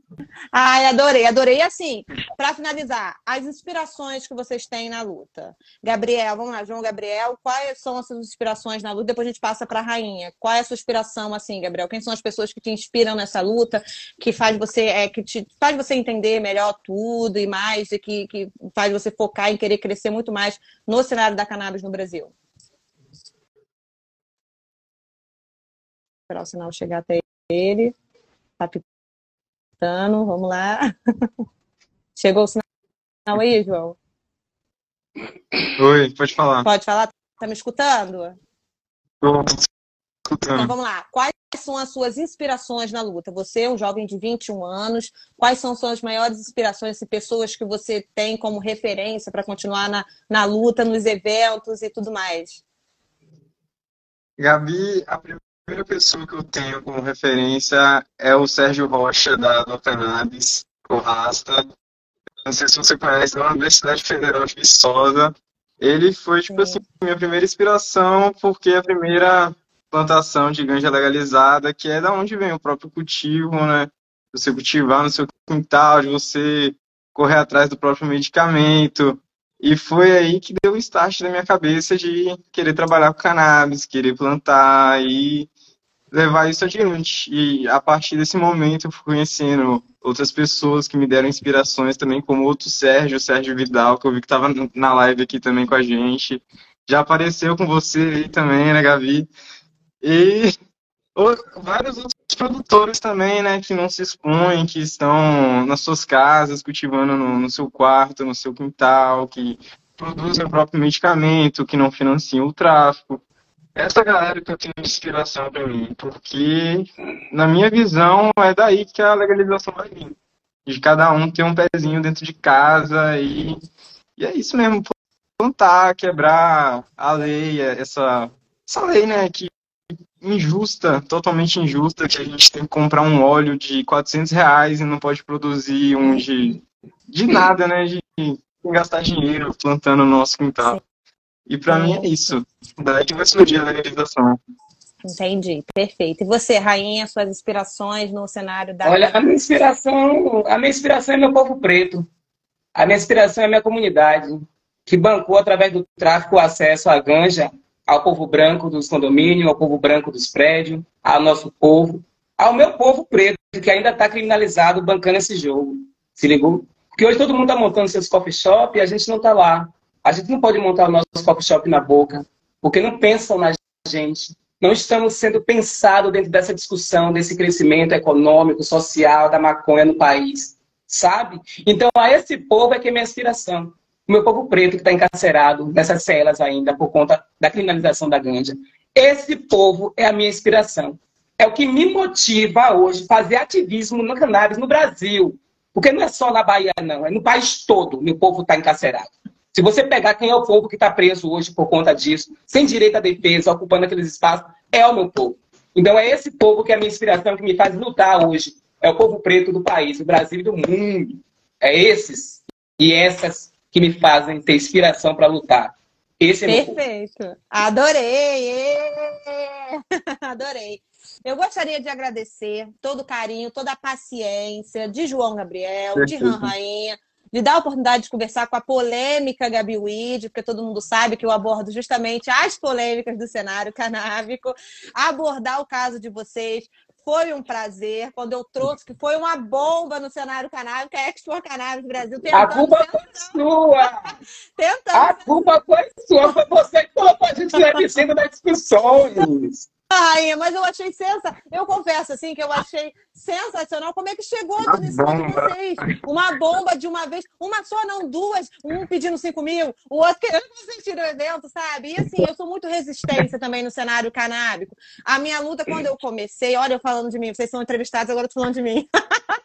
Ai, adorei, adorei. E assim, para finalizar, as inspirações que vocês têm na luta. Gabriel, vamos lá, João Gabriel, quais são as suas inspirações na luta? Depois a gente passa para a rainha. Qual é a sua inspiração, assim, Gabriel? Quem são as pessoas que te inspiram nessa luta, que faz você, é, que te faz você entender melhor tudo e mais, e que, que faz você focar em querer crescer muito mais no cenário da cannabis no Brasil? Esperar o sinal chegar até ele. Tá pitando, vamos lá. Chegou o sinal aí, João? Oi, pode falar. Pode falar? Tá me escutando? Tô Então escutando. vamos lá. Quais são as suas inspirações na luta? Você é um jovem de 21 anos. Quais são suas maiores inspirações e pessoas que você tem como referência para continuar na, na luta, nos eventos e tudo mais? Gabi, a primeira pessoa que eu tenho como referência é o Sérgio Rocha, da do Cannabis, o Rasta. Não sei se você conhece, da Universidade Federal de Viçosa. Ele foi, tipo Sim. assim, minha primeira inspiração, porque é a primeira plantação de ganja legalizada, que é da onde vem o próprio cultivo, né? Você cultivar no seu quintal, de você correr atrás do próprio medicamento. E foi aí que deu o start na minha cabeça de querer trabalhar com cannabis, querer plantar. E levar isso adiante. E a partir desse momento eu fui conhecendo outras pessoas que me deram inspirações também, como outro Sérgio, Sérgio Vidal, que eu vi que estava na live aqui também com a gente. Já apareceu com você aí também, né, Gavi? E vários outros produtores também, né, que não se expõem, que estão nas suas casas, cultivando no, no seu quarto, no seu quintal, que produzem o próprio medicamento, que não financiam o tráfico essa galera que eu tenho inspiração para mim, porque na minha visão é daí que a legalização vai vir. De cada um ter um pezinho dentro de casa e, e é isso mesmo, plantar, quebrar a lei, essa, essa lei, né, que injusta, totalmente injusta, que a gente tem que comprar um óleo de 400 reais e não pode produzir um de, de nada, né, de, de gastar dinheiro plantando no nosso quintal. E para mim é isso. Daí que vai surgir a legalização. Entendi, perfeito. E você, Rainha, suas inspirações no cenário da. Olha, a minha inspiração, a minha inspiração é meu povo preto. A minha inspiração é minha comunidade, que bancou através do tráfico o acesso à ganja ao povo branco dos condomínios, ao povo branco dos prédios, ao nosso povo, ao meu povo preto, que ainda está criminalizado bancando esse jogo. Se ligou? Porque hoje todo mundo está montando seus coffee shop e a gente não está lá. A gente não pode montar o nosso coffee shop na boca, porque não pensam na gente. Não estamos sendo pensados dentro dessa discussão, desse crescimento econômico, social da maconha no país, sabe? Então, a esse povo é que é minha inspiração. O meu povo preto que está encarcerado nessas celas ainda por conta da criminalização da ganja. Esse povo é a minha inspiração. É o que me motiva hoje fazer ativismo no cannabis no Brasil. Porque não é só na Bahia, não. É no país todo. Meu povo está encarcerado. Se você pegar quem é o povo que está preso hoje por conta disso, sem direito à defesa, ocupando aqueles espaços, é o meu povo. Então é esse povo que é a minha inspiração, que me faz lutar hoje. É o povo preto do país, do Brasil e do mundo. É esses e essas que me fazem ter inspiração para lutar. Esse é Perfeito. Adorei! Adorei. Eu gostaria de agradecer todo o carinho, toda a paciência de João Gabriel, Perfeito. de Han Rainha, de dar a oportunidade de conversar com a polêmica Gabi Weed, porque todo mundo sabe que eu abordo justamente as polêmicas do cenário canábico, abordar o caso de vocês. Foi um prazer quando eu trouxe que foi uma bomba no cenário canábico, a Expo Cannabis Brasil. A culpa foi sua! tentando. A culpa foi sua, foi você que colocou a gente na epicentro das discussões. Rainha, mas eu achei sensacional. Eu confesso, assim, que eu achei sensacional como é que chegou tudo isso de vocês. Uma bomba de uma vez, uma só, não duas, um pedindo 5 mil, o outro querendo assistir o evento, sabe? E assim, eu sou muito resistência também no cenário canábico. A minha luta, quando eu comecei, olha, eu falando de mim, vocês são entrevistados, agora eu tô falando de mim.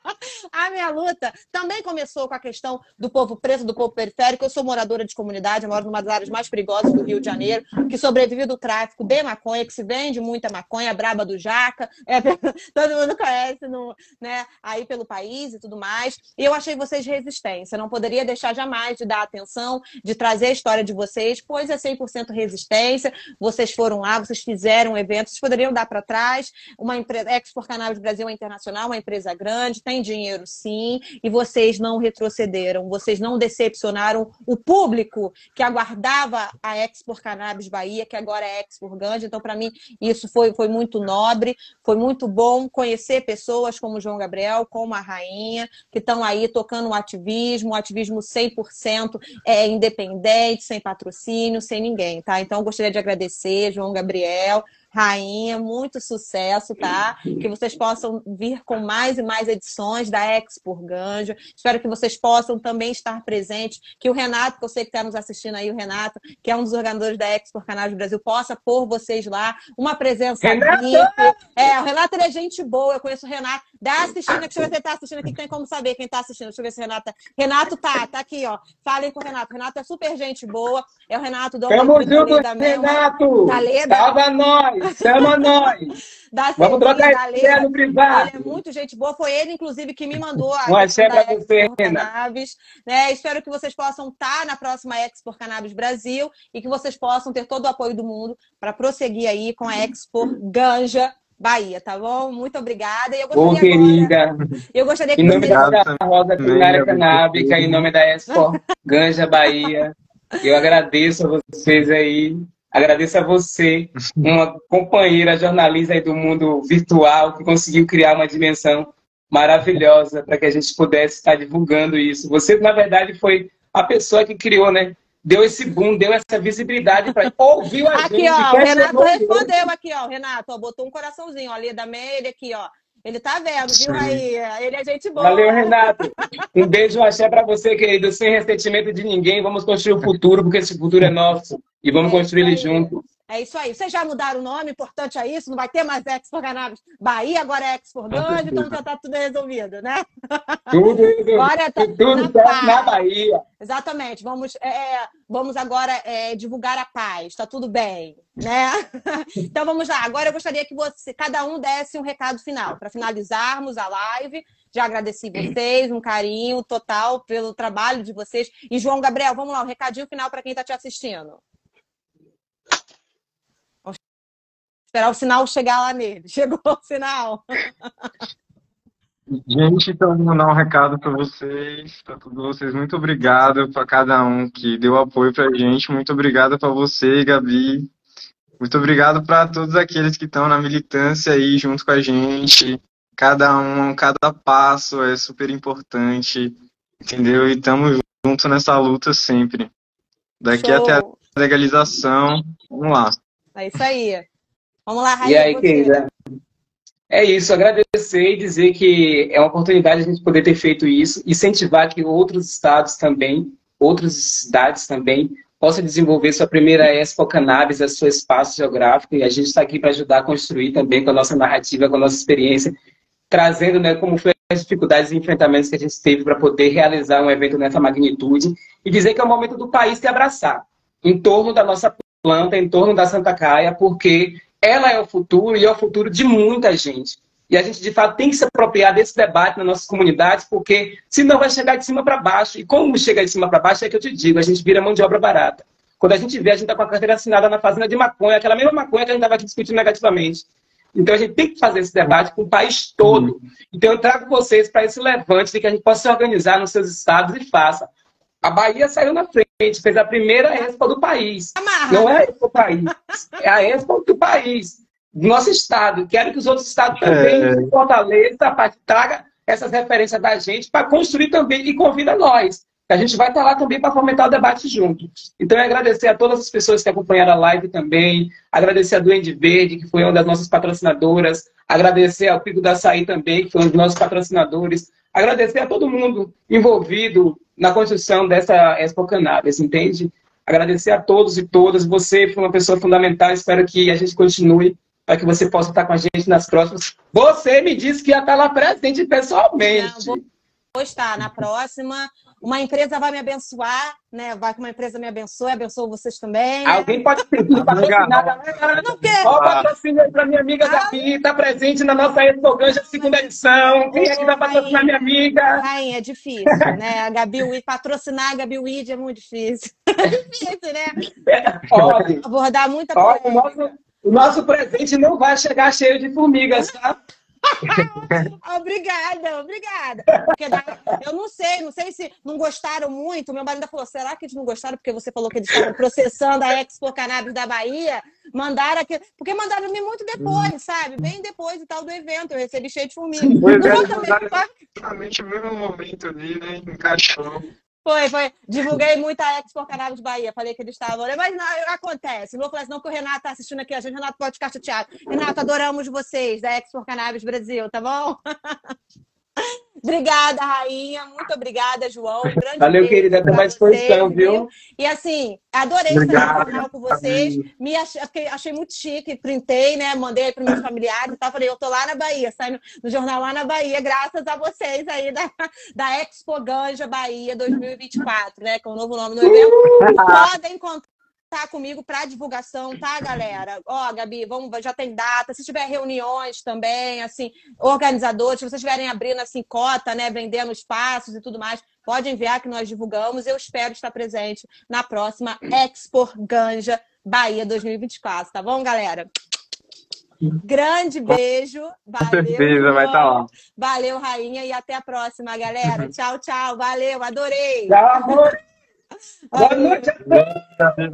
a minha luta também começou com a questão do povo preto, do povo periférico. Eu sou moradora de comunidade, moro numa das áreas mais perigosas do Rio de Janeiro, que sobrevive do tráfico de maconha, que se vende muita maconha, braba do jaca, é, todo mundo conhece no, né, aí pelo país e tudo mais. E eu achei vocês resistência. Não poderia deixar jamais de dar atenção, de trazer a história de vocês, pois é 100% resistência. Vocês foram lá, vocês fizeram um evento, vocês poderiam dar para trás. Uma empresa, Export Cannabis Brasil é internacional, uma empresa grande, tem dinheiro sim, e vocês não retrocederam, vocês não decepcionaram o público que aguardava a Export Cannabis Bahia, que agora é Export Ganja. Então, para mim, isso foi, foi muito nobre, foi muito bom conhecer pessoas como o João Gabriel, como a Rainha, que estão aí tocando um ativismo, um ativismo 100% é, independente, sem patrocínio, sem ninguém, tá? Então, gostaria de agradecer, João Gabriel, Rainha, muito sucesso, tá? Que vocês possam vir com mais e mais edições da Expo Ganja. Espero que vocês possam também estar presentes, que o Renato, que eu sei que está nos assistindo aí, o Renato, que é um dos organizadores da Expo Cannabis Brasil, possa pôr vocês lá, uma presença Renato! É, o Renato ele é gente boa, eu conheço o Renato. Dá assistindo, deixa eu ver se ele tá assistindo aqui, que tem como saber quem está assistindo. Deixa eu ver se o Renato tá. Renato tá, tá aqui, ó. Falem com o Renato. Renato é super gente boa. É o Renato do Tamo junto, Renato! Da Leda. Salva nós! Chama nós! Da Vamos trocar ideia no privado. Ele é muito gente boa. Foi ele, inclusive, que me mandou a para você, Cannabis. Né? Espero que vocês possam estar na próxima Expo Cannabis Brasil e que vocês possam ter todo o apoio do mundo para prosseguir aí com a Expo Ganja Bahia, tá bom? Muito obrigada. E eu gostaria Ô, querida. Agora... Eu gostaria que em nome você... da Rosa Culinária Canábica, em nome da Expo Ganja Bahia, eu agradeço a vocês aí Agradeço a você, uma companheira jornalista do mundo virtual, que conseguiu criar uma dimensão maravilhosa para que a gente pudesse estar divulgando isso. Você, na verdade, foi a pessoa que criou, né? Deu esse boom, deu essa visibilidade para ouviu a aqui, gente. Aqui, ó, o Renato respondeu aqui, ó. Renato, ó, botou um coraçãozinho, ó, ali da Meire aqui, ó. Ele tá vendo, viu, aí? Ele é gente boa. Valeu, Renato. Um beijo, um axé para você, querido. Sem ressentimento de ninguém, vamos construir o futuro, porque esse futuro é nosso. E vamos é construir ele junto. É isso aí. Vocês já mudaram o nome, importante é isso. Não vai ter mais Expo Cannabis Bahia, agora é Expo Ganja, então já está tudo resolvido, né? Tudo, agora tá tudo na, na Bahia. Exatamente. Vamos, é, é, vamos agora é, divulgar a paz. Está tudo bem, né? então vamos lá. Agora eu gostaria que você, cada um desse um recado final para finalizarmos a live. Já agradeci vocês, um carinho total pelo trabalho de vocês. E João Gabriel, vamos lá, um recadinho final para quem está te assistindo. Esperar o sinal chegar lá nele. Chegou o sinal. Gente, então vou dar um recado para vocês, para todos vocês. Muito obrigado para cada um que deu apoio para a gente. Muito obrigado para você, Gabi. Muito obrigado para todos aqueles que estão na militância aí junto com a gente. Cada um, cada passo é super importante, entendeu? E estamos juntos nessa luta sempre. Daqui Show. até a legalização, vamos lá. É isso aí. Vamos lá, Raíssa. E aí, querida? É isso, agradecer e dizer que é uma oportunidade a gente poder ter feito isso, incentivar que outros estados também, outras cidades também, possam desenvolver sua primeira Expo Cannabis, a seu espaço geográfico, e a gente está aqui para ajudar a construir também com a nossa narrativa, com a nossa experiência, trazendo né, como foi as dificuldades e enfrentamentos que a gente teve para poder realizar um evento nessa magnitude, e dizer que é o momento do país se abraçar em torno da nossa planta, em torno da Santa Caia, porque ela é o futuro e é o futuro de muita gente. E a gente, de fato, tem que se apropriar desse debate nas nossas comunidades, porque senão vai chegar de cima para baixo. E como chega de cima para baixo, é que eu te digo, a gente vira mão de obra barata. Quando a gente vê, a gente está com a carteira assinada na fazenda de maconha, aquela mesma maconha que a gente estava aqui discutindo negativamente. Então a gente tem que fazer esse debate com o país todo. Então eu trago vocês para esse levante de que a gente possa se organizar nos seus estados e faça. A Bahia saiu na frente, fez a primeira Expo do país. Não é a Expo do país, é a Expo do país, do nosso estado. Quero que os outros estados também, é. Fortaleza, traga essas referências da gente para construir também e convida nós. A gente vai estar lá também para fomentar o debate junto. Então, eu agradecer a todas as pessoas que acompanharam a live também, agradecer a Duende Verde, que foi uma das nossas patrocinadoras, agradecer ao Pico da Açaí também, que foi um dos nossos patrocinadores, agradecer a todo mundo envolvido na construção dessa Expo Cannabis, entende? Agradecer a todos e todas. Você foi uma pessoa fundamental. Espero que a gente continue para que você possa estar com a gente nas próximas. Você me disse que ia estar lá presente pessoalmente. Não, vou estar na próxima. Uma empresa vai me abençoar, né? Vai que uma empresa me abençoe, abençoe vocês também. Né? Alguém pode pedir patrocinar galera? Não quero. Ó, patrocínio para minha amiga ah. Gabi, está presente na nossa Expo Ganja segunda edição. Quem é que vai patrocinar minha amiga? Rainha, é difícil, né? A Gabi Weed, patrocinar a Gabi Weed é muito difícil. É difícil, né? É, pode. Abordar muita coisa. O nosso, o nosso presente não vai chegar cheio de formigas, tá? obrigada, obrigada. Porque eu não sei, não sei se não gostaram muito. Meu marido falou: será que eles não gostaram porque você falou que eles estavam processando a Expo Cannabis da Bahia? Mandaram aqui. Porque mandaram me muito depois, hum. sabe? Bem depois e tal do evento. Eu recebi cheio de formiga. Pois é, exatamente o mesmo momento ali, né? Encaixou. Foi, foi. Divulguei muito a Expo Cannabis Bahia. Falei que eles estavam. Mas não, acontece. Não vou falar assim, não, que o Renato tá assistindo aqui a gente. Renato pode ficar chateado. Renato, adoramos vocês da Expo Cannabis Brasil, tá bom? Obrigada, Rainha. Muito obrigada, João. Um Valeu, querida. Até mais disposição, viu? E assim, adorei estar no canal com vocês. Me achei, achei, muito chique, printei, né? Mandei para meus familiares e tal. Falei, eu tô lá na Bahia, saindo no jornal lá na Bahia, graças a vocês aí da, da Expo Ganja Bahia 2024, né? Que é o novo nome do evento. Podem encontrar tá comigo para divulgação, tá, galera? Ó, Gabi, vamos, já tem data. Se tiver reuniões também, assim, organizadores, se vocês estiverem abrindo assim cota, né, vendendo espaços e tudo mais, pode enviar que nós divulgamos. Eu espero estar presente na próxima Expo Ganja Bahia 2024, tá bom, galera? Grande beijo. Valeu. Certeza, vai estar tá lá. Valeu, rainha, e até a próxima, galera. tchau, tchau. Valeu, adorei. Tchau, amor. Boa noite a todos.